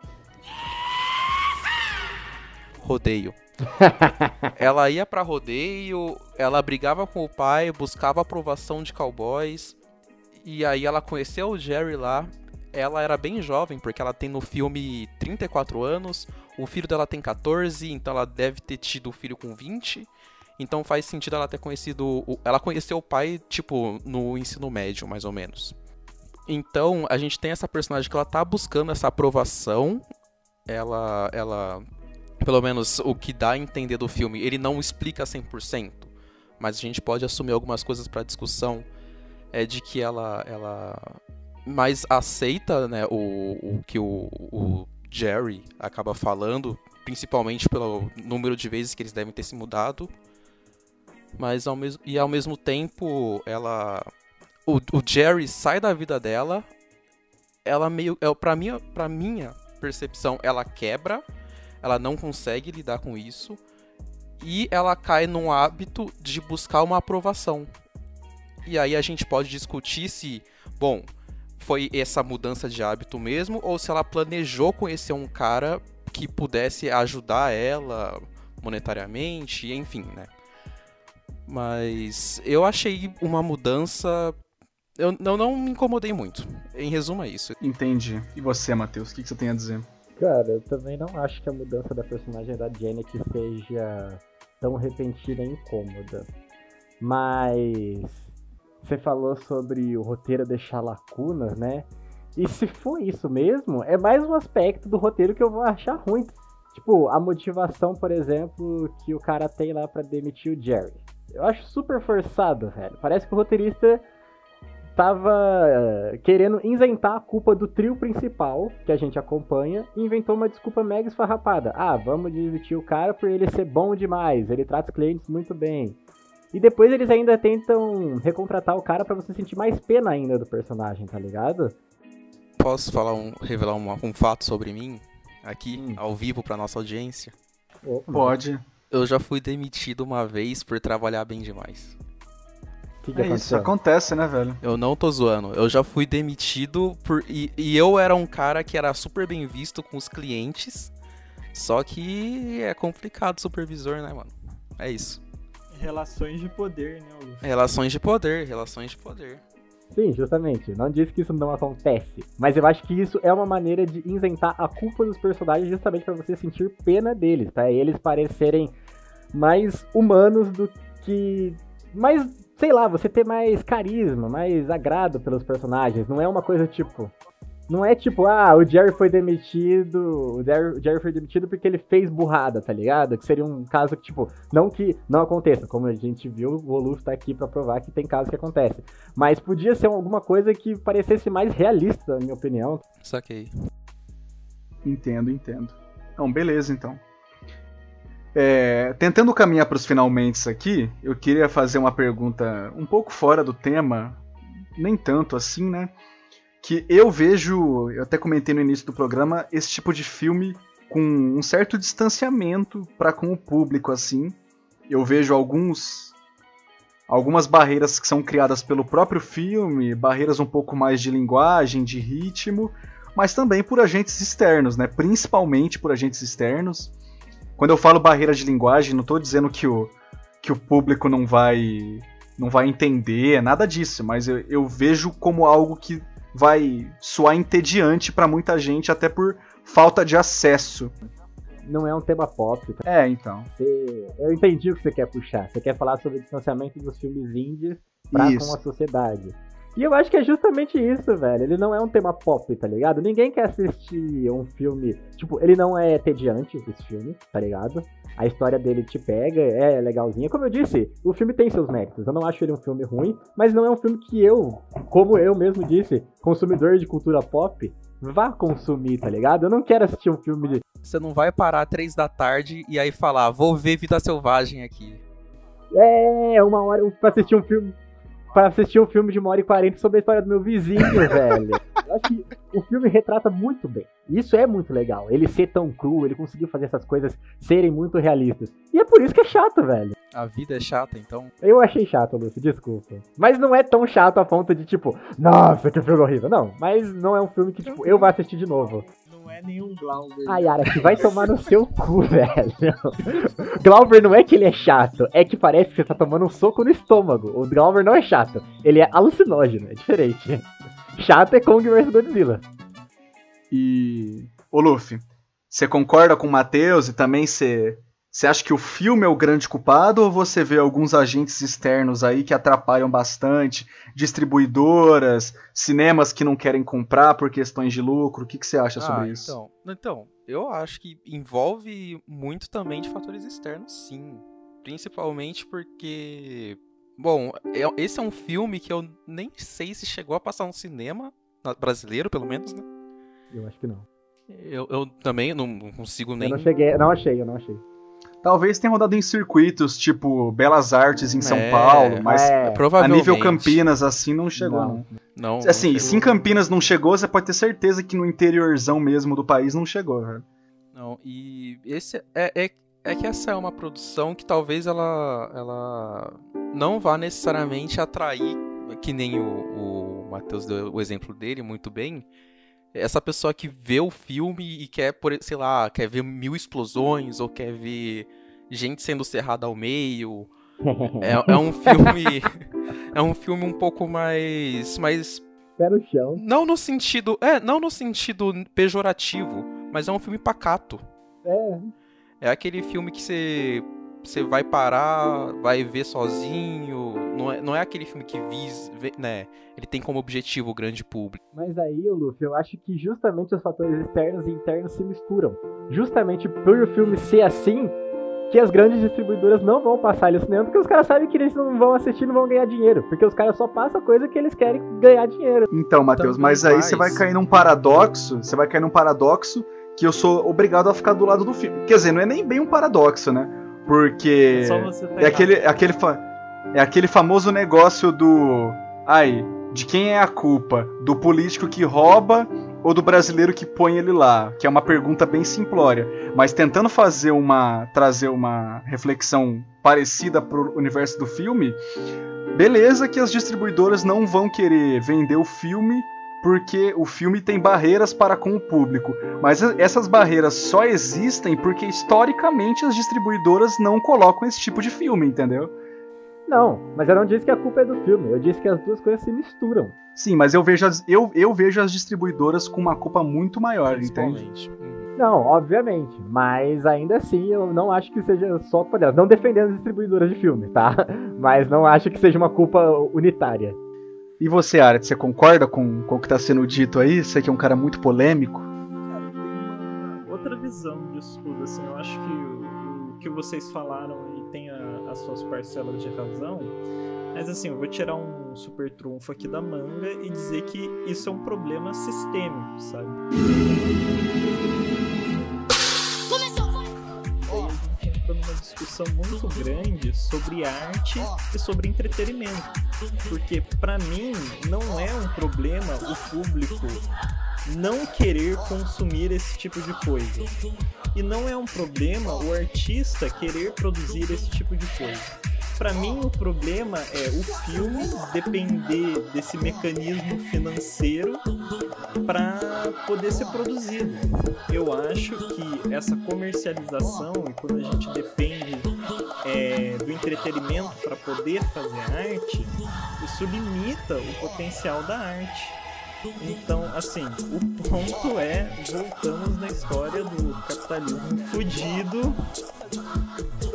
Rodeio. ela ia para rodeio, ela brigava com o pai, buscava aprovação de cowboys. E aí ela conheceu o Jerry lá. Ela era bem jovem, porque ela tem no filme 34 anos. O filho dela tem 14, então ela deve ter tido o filho com 20. Então faz sentido ela ter conhecido. Ela conheceu o pai, tipo, no ensino médio, mais ou menos. Então a gente tem essa personagem que ela tá buscando essa aprovação. Ela. ela pelo menos o que dá a entender do filme, ele não explica 100%, mas a gente pode assumir algumas coisas para discussão é de que ela ela mais aceita, né, o, o que o, o Jerry acaba falando, principalmente pelo número de vezes que eles devem ter se mudado. Mas ao mesmo e ao mesmo tempo ela o, o Jerry sai da vida dela. Ela meio é para mim, para minha percepção, ela quebra, ela não consegue lidar com isso e ela cai num hábito de buscar uma aprovação. E aí a gente pode discutir se, bom, foi essa mudança de hábito mesmo ou se ela planejou conhecer um cara que pudesse ajudar ela, monetariamente, enfim, né? Mas eu achei uma mudança. Eu, eu não me incomodei muito. Em resumo, é isso. Entendi. E você, Matheus, o que, que você tem a dizer? Cara, eu também não acho que a mudança da personagem da Jenny seja tão repentina e incômoda. Mas você falou sobre o roteiro deixar lacunas, né? E se for isso mesmo, é mais um aspecto do roteiro que eu vou achar ruim. Tipo, a motivação, por exemplo, que o cara tem lá para demitir o Jerry. Eu acho super forçado, velho. Parece que o roteirista tava uh, querendo isentar a culpa do trio principal que a gente acompanha e inventou uma desculpa mega esfarrapada. Ah, vamos demitir o cara por ele ser bom demais, ele trata os clientes muito bem. E depois eles ainda tentam recontratar o cara para você sentir mais pena ainda do personagem, tá ligado? Posso falar um, revelar um, um fato sobre mim aqui, hum. ao vivo pra nossa audiência? Opa. Pode. Eu já fui demitido uma vez por trabalhar bem demais. Que que é isso, acontece, né, velho? Eu não tô zoando. Eu já fui demitido por. E, e eu era um cara que era super bem visto com os clientes. Só que é complicado supervisor, né, mano? É isso. Relações de poder, né, Lu? Relações de poder, relações de poder. Sim, justamente. Não disse que isso não acontece. Mas eu acho que isso é uma maneira de isentar a culpa dos personagens justamente para você sentir pena deles, para eles parecerem mais humanos do que. Mais, sei lá, você ter mais carisma, mais agrado pelos personagens. Não é uma coisa tipo. Não é tipo, ah, o Jerry foi demitido. O Jerry, o Jerry foi demitido porque ele fez burrada, tá ligado? Que seria um caso que, tipo, não que não aconteça. Como a gente viu, o Oluf tá aqui para provar que tem casos que acontecem. Mas podia ser alguma coisa que parecesse mais realista, na minha opinião. Saquei. Entendo, entendo. Então, beleza, então. É, tentando caminhar para os finalmente aqui, eu queria fazer uma pergunta um pouco fora do tema, nem tanto assim, né? Que eu vejo, eu até comentei no início do programa, esse tipo de filme com um certo distanciamento para com o público assim. Eu vejo alguns algumas barreiras que são criadas pelo próprio filme, barreiras um pouco mais de linguagem, de ritmo, mas também por agentes externos, né? Principalmente por agentes externos. Quando eu falo barreira de linguagem, não estou dizendo que o, que o público não vai não vai entender, nada disso, mas eu, eu vejo como algo que vai soar entediante para muita gente, até por falta de acesso. Não é um tema pop. Tá? É, então. Você... Eu entendi o que você quer puxar. Você quer falar sobre o distanciamento dos filmes indies pra isso. com a sociedade. E eu acho que é justamente isso, velho. Ele não é um tema pop, tá ligado? Ninguém quer assistir um filme. Tipo, ele não é tediante, esse filme, tá ligado? A história dele te pega, é legalzinha. Como eu disse, o filme tem seus méritos. Eu não acho ele um filme ruim, mas não é um filme que eu, como eu mesmo disse, consumidor de cultura pop, vá consumir, tá ligado? Eu não quero assistir um filme de. Você não vai parar três da tarde e aí falar, vou ver Vida Selvagem aqui. É, uma hora pra assistir um filme para assistir um filme de uma hora e quarenta sobre a história do meu vizinho, velho. Eu acho que o filme retrata muito bem. Isso é muito legal. Ele ser tão cru, ele conseguiu fazer essas coisas serem muito realistas. E é por isso que é chato, velho. A vida é chata, então. Eu achei chato, Lúcio, desculpa. Mas não é tão chato a ponto de, tipo, nossa, que filme horrível. Não, mas não é um filme que, tipo, eu vou assistir de novo é nenhum Glauber. Ai, Yara, que vai tomar no seu cu, velho. Glauber não é que ele é chato, é que parece que você tá tomando um soco no estômago. O Glauber não é chato, ele é alucinógeno, é diferente. Chato é Kong vs Godzilla. E. Ô Luffy, você concorda com o Matheus e também você você acha que o filme é o grande culpado ou você vê alguns agentes externos aí que atrapalham bastante? Distribuidoras, cinemas que não querem comprar por questões de lucro? O que, que você acha ah, sobre isso? Então, então, eu acho que envolve muito também de fatores externos, sim. Principalmente porque. Bom, é, esse é um filme que eu nem sei se chegou a passar no cinema, brasileiro pelo menos, né? Eu acho que não. Eu, eu também não consigo nem. Eu não cheguei, não achei, eu não achei. Talvez tenha rodado em circuitos, tipo Belas Artes em São é, Paulo, mas é, a nível Campinas, assim, não chegou, não. não. não assim, não se em Campinas não chegou, você pode ter certeza que no interiorzão mesmo do país não chegou, velho. Não, e esse é, é, é que essa é uma produção que talvez ela, ela não vá necessariamente atrair, que nem o, o Matheus deu o exemplo dele muito bem, essa pessoa que vê o filme e quer, por, sei lá, quer ver mil explosões ou quer ver gente sendo cerrada ao meio. É, é um filme. é um filme um pouco mais. mais. Pé no chão. Não no sentido. É, não no sentido pejorativo, mas é um filme pacato. É. É aquele filme que você. Você vai parar, vai ver sozinho. Não é, não é aquele filme que visa, né? Ele tem como objetivo o grande público. Mas aí, Luffy, eu acho que justamente os fatores externos e internos se misturam. Justamente por o filme ser assim, que as grandes distribuidoras não vão passar ele no cinema, porque os caras sabem que eles não vão assistir não vão ganhar dinheiro. Porque os caras só passam coisa que eles querem ganhar dinheiro. Então, Matheus, mas aí você vai cair num paradoxo. Você vai cair num paradoxo que eu sou obrigado a ficar do lado do filme. Quer dizer, não é nem bem um paradoxo, né? Porque é aquele, é aquele, é aquele famoso negócio do. Ai, de quem é a culpa? Do político que rouba ou do brasileiro que põe ele lá? Que é uma pergunta bem simplória, mas tentando fazer uma trazer uma reflexão parecida pro universo do filme. Beleza que as distribuidoras não vão querer vender o filme porque o filme tem barreiras para com o público, mas essas barreiras só existem porque historicamente as distribuidoras não colocam esse tipo de filme, entendeu? Não, mas eu não disse que a culpa é do filme, eu disse que as duas coisas se misturam. Sim, mas eu vejo as, eu, eu vejo as distribuidoras com uma culpa muito maior, entende? Não, obviamente, mas ainda assim eu não acho que seja só culpa delas. Não defendendo as distribuidoras de filme, tá? Mas não acho que seja uma culpa unitária. E você, Arat, você concorda com, com o que está sendo dito aí? Você que é um cara muito polêmico. Cara, tem uma outra visão disso tudo, assim, eu acho que o, o que vocês falaram as suas parcelas de razão, mas assim, eu vou tirar um super trunfo aqui da manga e dizer que isso é um problema sistêmico, sabe? numa discussão muito grande sobre arte e sobre entretenimento. Porque para mim não é um problema o público não querer consumir esse tipo de coisa. E não é um problema o artista querer produzir esse tipo de coisa para mim o problema é o filme depender desse mecanismo financeiro para poder ser produzido. Eu acho que essa comercialização e quando a gente depende é, do entretenimento para poder fazer arte, isso limita o potencial da arte. Então, assim, o ponto é, voltamos na história do capitalismo fudido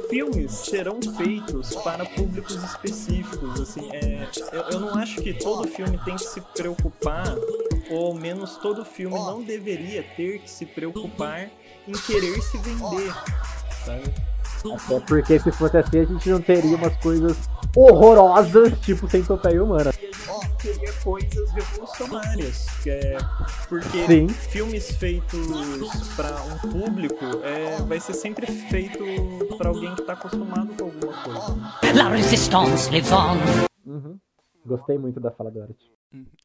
filmes serão feitos para públicos específicos. Assim, é, eu, eu não acho que todo filme tem que se preocupar, ou ao menos todo filme não deveria ter que se preocupar em querer se vender, sabe? Até porque se fosse assim a gente não teria umas coisas horrorosas, tipo Centopeia Humana. Teria coisas revolucionárias, é, porque Sim. filmes feitos para um público é, vai ser sempre feito para alguém que tá acostumado com alguma coisa. La résistance les vend. Uhum. Gostei muito da fala do Art.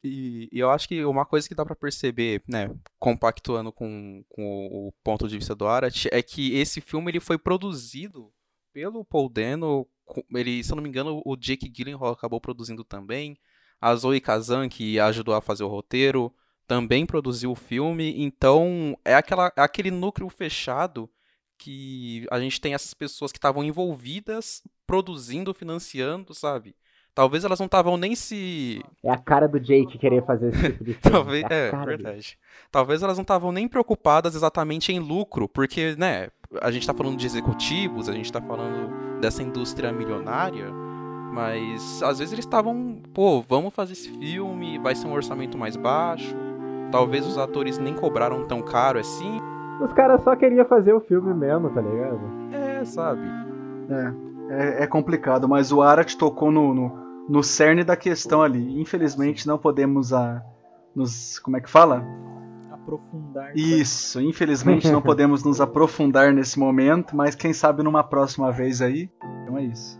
E, e eu acho que uma coisa que dá pra perceber, né, compactuando com, com o ponto de vista do Arat, é que esse filme ele foi produzido pelo Paul Dano, ele, se eu não me engano, o Jake Gyllenhaal acabou produzindo também, a Zoe Kazan, que ajudou a fazer o roteiro, também produziu o filme, então é aquela, é aquele núcleo fechado que a gente tem essas pessoas que estavam envolvidas, produzindo, financiando, sabe? Talvez elas não estavam nem se É a cara do Jake querer fazer esse tipo de filme. Talvez, é, dele. verdade. Talvez elas não estavam nem preocupadas exatamente em lucro, porque, né, a gente tá falando de executivos, a gente tá falando dessa indústria milionária, mas às vezes eles estavam, pô, vamos fazer esse filme, vai ser um orçamento mais baixo. Talvez os atores nem cobraram tão caro assim. Os caras só queriam fazer o filme mesmo, tá ligado? É, sabe? É, é, é complicado, mas o Arat tocou no, no, no cerne da questão ali. Infelizmente não podemos a, nos. Como é que fala? Aprofundar. Isso, infelizmente não podemos nos aprofundar nesse momento, mas quem sabe numa próxima vez aí. Então é isso.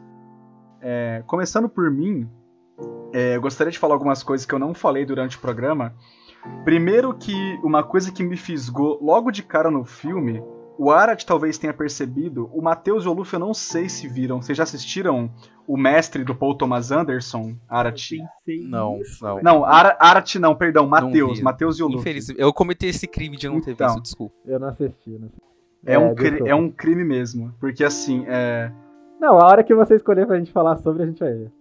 É, começando por mim, é, eu gostaria de falar algumas coisas que eu não falei durante o programa. Primeiro que uma coisa que me fisgou logo de cara no filme, o Arat talvez tenha percebido, o Matheus e o Luffy eu não sei se viram. Vocês já assistiram O Mestre do Paul Thomas Anderson, Arat? Não, não. Não, Ara- Arat não, perdão, Matheus. Matheus e o Luffy. Matheus, eu cometi esse crime de não ter Então. visto, desculpa. Eu não assisti, né? É, É, um, desculpa. é um crime mesmo. Porque assim, é, Não, a hora que você escolher pra gente falar sobre, a gente vai ver.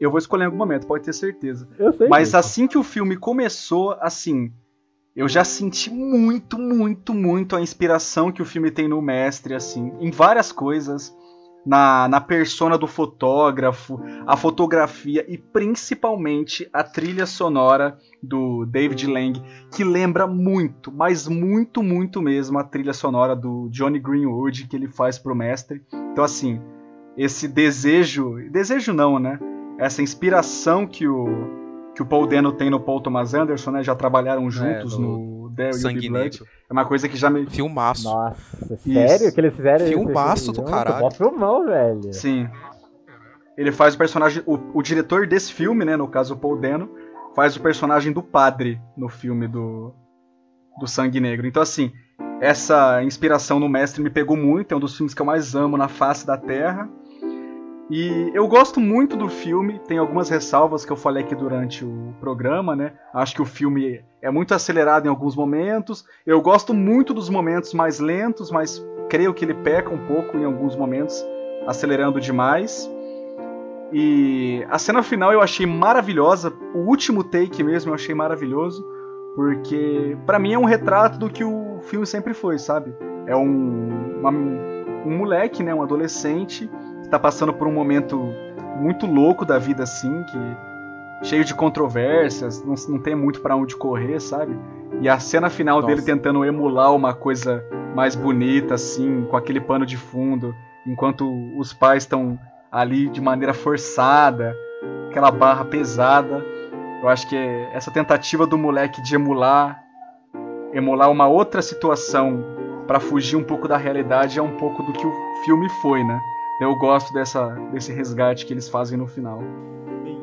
eu vou escolher em algum momento, pode ter certeza. Eu sei. Mas disso. assim que o filme começou, assim, eu já senti muito, muito, muito a inspiração que o filme tem no mestre, assim, em várias coisas. Na, na persona do fotógrafo, a fotografia e principalmente a trilha sonora do David Lang, que lembra muito, mas muito, muito mesmo a trilha sonora do Johnny Greenwood que ele faz pro mestre. Então, assim, esse desejo, desejo não, né? Essa inspiração que o, que o Paul Dano tem no Paul Thomas Anderson, né? Já trabalharam juntos no no There Will Be Sangue Blood. Negro. É uma coisa que já me. Filmaço. Nossa, sério que eles fizeram Filmaço do caralho. Mó filmão, velho. Sim. Ele faz o personagem. O, o diretor desse filme, né? No caso, o Paul Dano, faz o personagem do padre no filme do, do Sangue Negro. Então, assim, essa inspiração no mestre me pegou muito. É um dos filmes que eu mais amo na face da Terra. E eu gosto muito do filme, tem algumas ressalvas que eu falei aqui durante o programa, né? Acho que o filme é muito acelerado em alguns momentos. Eu gosto muito dos momentos mais lentos, mas creio que ele peca um pouco em alguns momentos, acelerando demais. E a cena final eu achei maravilhosa, o último take mesmo eu achei maravilhoso, porque pra mim é um retrato do que o filme sempre foi, sabe? É um, uma- um moleque, né, um adolescente tá passando por um momento muito louco da vida assim, que cheio de controvérsias, não, não tem muito pra onde correr, sabe? E a cena final Nossa. dele tentando emular uma coisa mais bonita assim, com aquele pano de fundo, enquanto os pais estão ali de maneira forçada, aquela barra pesada. Eu acho que essa tentativa do moleque de emular emular uma outra situação pra fugir um pouco da realidade é um pouco do que o filme foi, né? Eu gosto dessa, desse resgate que eles fazem no final. Bem,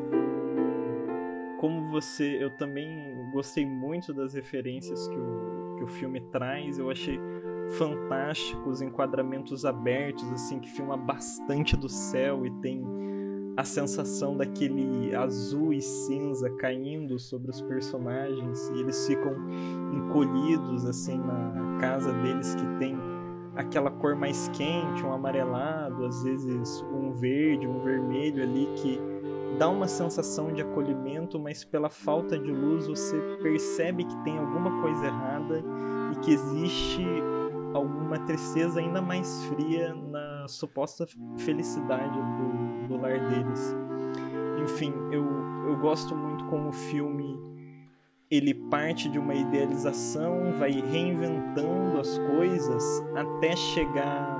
como você, eu também gostei muito das referências que o, que o filme traz. Eu achei fantástico os enquadramentos abertos, assim, que filma bastante do céu e tem a sensação daquele azul e cinza caindo sobre os personagens e eles ficam encolhidos assim na casa deles que tem aquela cor mais quente, um amarelado, às vezes um verde, um vermelho ali que dá uma sensação de acolhimento, mas pela falta de luz você percebe que tem alguma coisa errada e que existe alguma tristeza ainda mais fria na suposta felicidade do, do lar deles. Enfim, eu, eu gosto muito como o filme ele parte de uma idealização, vai reinventando as coisas até chegar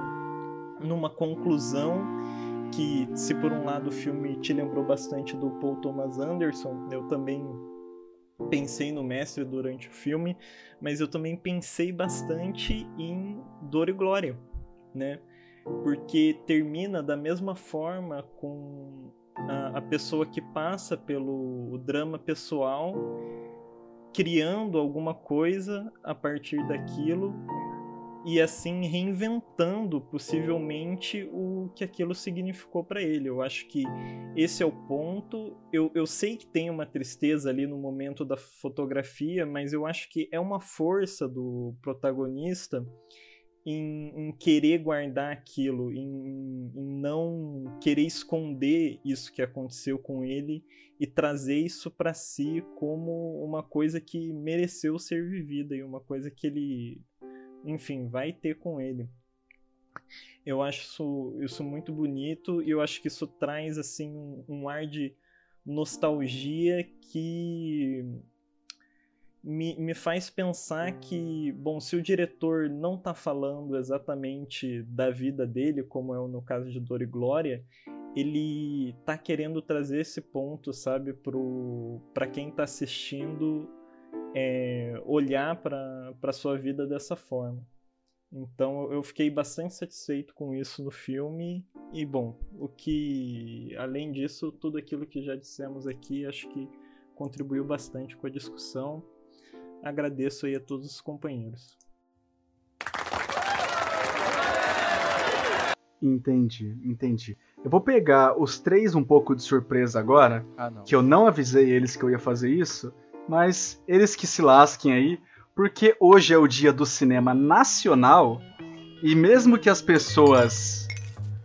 numa conclusão que, se por um lado o filme te lembrou bastante do Paul Thomas Anderson, eu também pensei no mestre durante o filme, mas eu também pensei bastante em Dor e Glória, né? Porque termina da mesma forma com a, a pessoa que passa pelo drama pessoal criando alguma coisa a partir daquilo e assim reinventando possivelmente o que aquilo significou para ele. Eu acho que esse é o ponto. Eu, eu sei que tem uma tristeza ali no momento da fotografia, mas eu acho que é uma força do protagonista em, em querer guardar aquilo, em, em não querer esconder isso que aconteceu com ele e trazer isso para si como uma coisa que mereceu ser vivida e uma coisa que ele enfim, vai ter com ele. Eu acho isso, isso muito bonito e eu acho que isso traz assim um, um ar de nostalgia que me, me faz pensar que, bom, se o diretor não está falando exatamente da vida dele, como é no caso de Dor e Glória, ele tá querendo trazer esse ponto, sabe, para quem está assistindo é, olhar para sua vida dessa forma. Então eu fiquei bastante satisfeito com isso no filme. E bom, o que além disso, tudo aquilo que já dissemos aqui, acho que contribuiu bastante com a discussão. Agradeço aí a todos os companheiros. Entendi, entendi. Eu vou pegar os três um pouco de surpresa agora, Ah, não. que eu não avisei eles que eu ia fazer isso, mas eles que se lasquem aí, porque hoje é o dia do cinema nacional E mesmo que as pessoas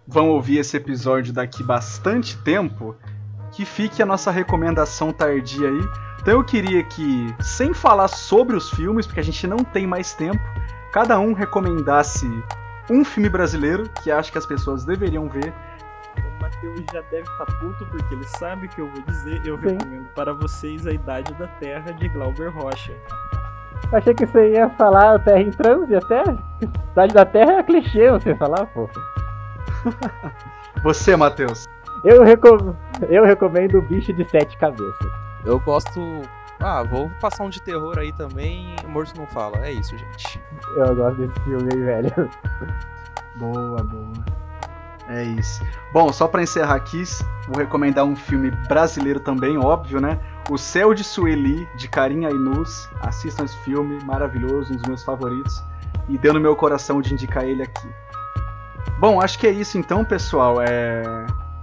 vão ouvir esse episódio daqui bastante tempo, que fique a nossa recomendação tardia aí. Então eu queria que, sem falar sobre os filmes, porque a gente não tem mais tempo, cada um recomendasse um filme brasileiro que acha que as pessoas deveriam ver. O Matheus já deve estar puto porque ele sabe que eu vou dizer. Eu Sim. recomendo para vocês A Idade da Terra de Glauber Rocha. Achei que você ia falar Terra em Transe até. Cidade da Terra é clichê você falar, pô. Você, Matheus. Eu, recom... eu recomendo o Bicho de Sete Cabeças. Eu gosto. Ah, vou passar um de terror aí também. Morto não fala. É isso, gente. Eu gosto desse filme aí, velho. Boa, boa. É isso. Bom, só pra encerrar aqui, vou recomendar um filme brasileiro também, óbvio, né? O Céu de Sueli, de Karim Ainus. Assistam esse filme, maravilhoso, um dos meus favoritos. E deu no meu coração de indicar ele aqui. Bom, acho que é isso então, pessoal. É...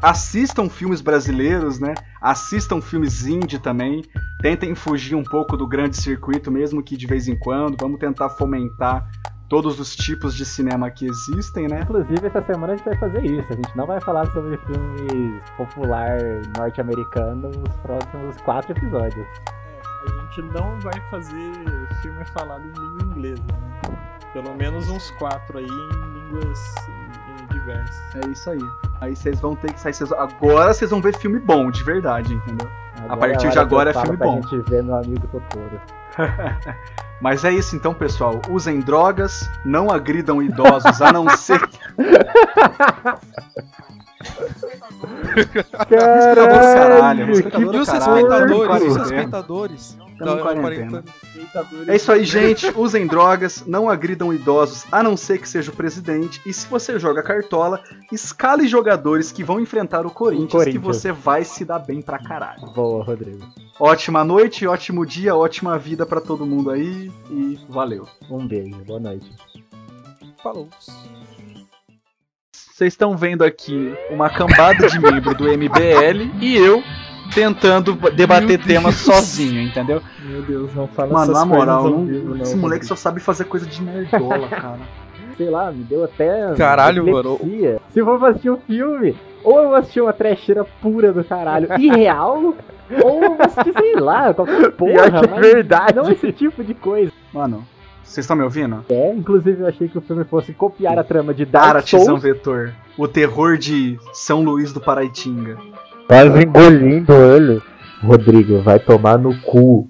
Assistam filmes brasileiros, né? Assistam filmes indie também. Tentem fugir um pouco do grande circuito, mesmo que de vez em quando. Vamos tentar fomentar todos os tipos de cinema que existem, né? Inclusive, essa semana a gente vai fazer isso. A gente não vai falar sobre filmes popular norte-americano nos próximos quatro episódios. É, a gente não vai fazer filme falado em língua inglesa, né? Pelo menos uns quatro aí em línguas diversas. É isso aí. Aí vocês vão ter que sair. vocês- Agora vocês vão ver filme bom, de verdade, entendeu? Agora partir é de hora que agora é filme bom. gente ver meu amigo Totoro. Mas é isso então, pessoal. Usem drogas, não agridam idosos, a não ser. caralho, respeitador E os caralho, respeitadores? Os respeitadores? É isso aí, gente. Usem drogas, não agridam idosos, a não ser que seja o presidente. E se você joga cartola, escale jogadores que vão enfrentar o Corinthians, que Corinthians. você vai se dar bem pra caralho. Boa, Rodrigo. Ótima noite, ótimo dia, ótima vida pra todo mundo aí e valeu. Um beijo, boa noite. Falou. Vocês estão vendo aqui uma cambada de membro do MBL e eu tentando debater temas sozinho, entendeu? Meu Deus, não fala Mano, essas na moral, não- vivo, não, esse moleque só sabe fazer coisa de nerdola, cara. Sei lá, me deu até. Caralho, mano. Se for assistir um filme, ou eu vou assistir uma trecheira pura do caralho, irreal, ou eu vou assistir, sei lá, qualquer porra. Pior que é mas verdade. Não esse tipo de coisa. Mano, vocês estão me ouvindo? É, inclusive eu achei que o filme fosse copiar a trama de Dark Para, Tizão Souls. Vetor. O terror de São Luís do Paraitinga. Quase engolindo ele. Rodrigo, vai tomar no cu.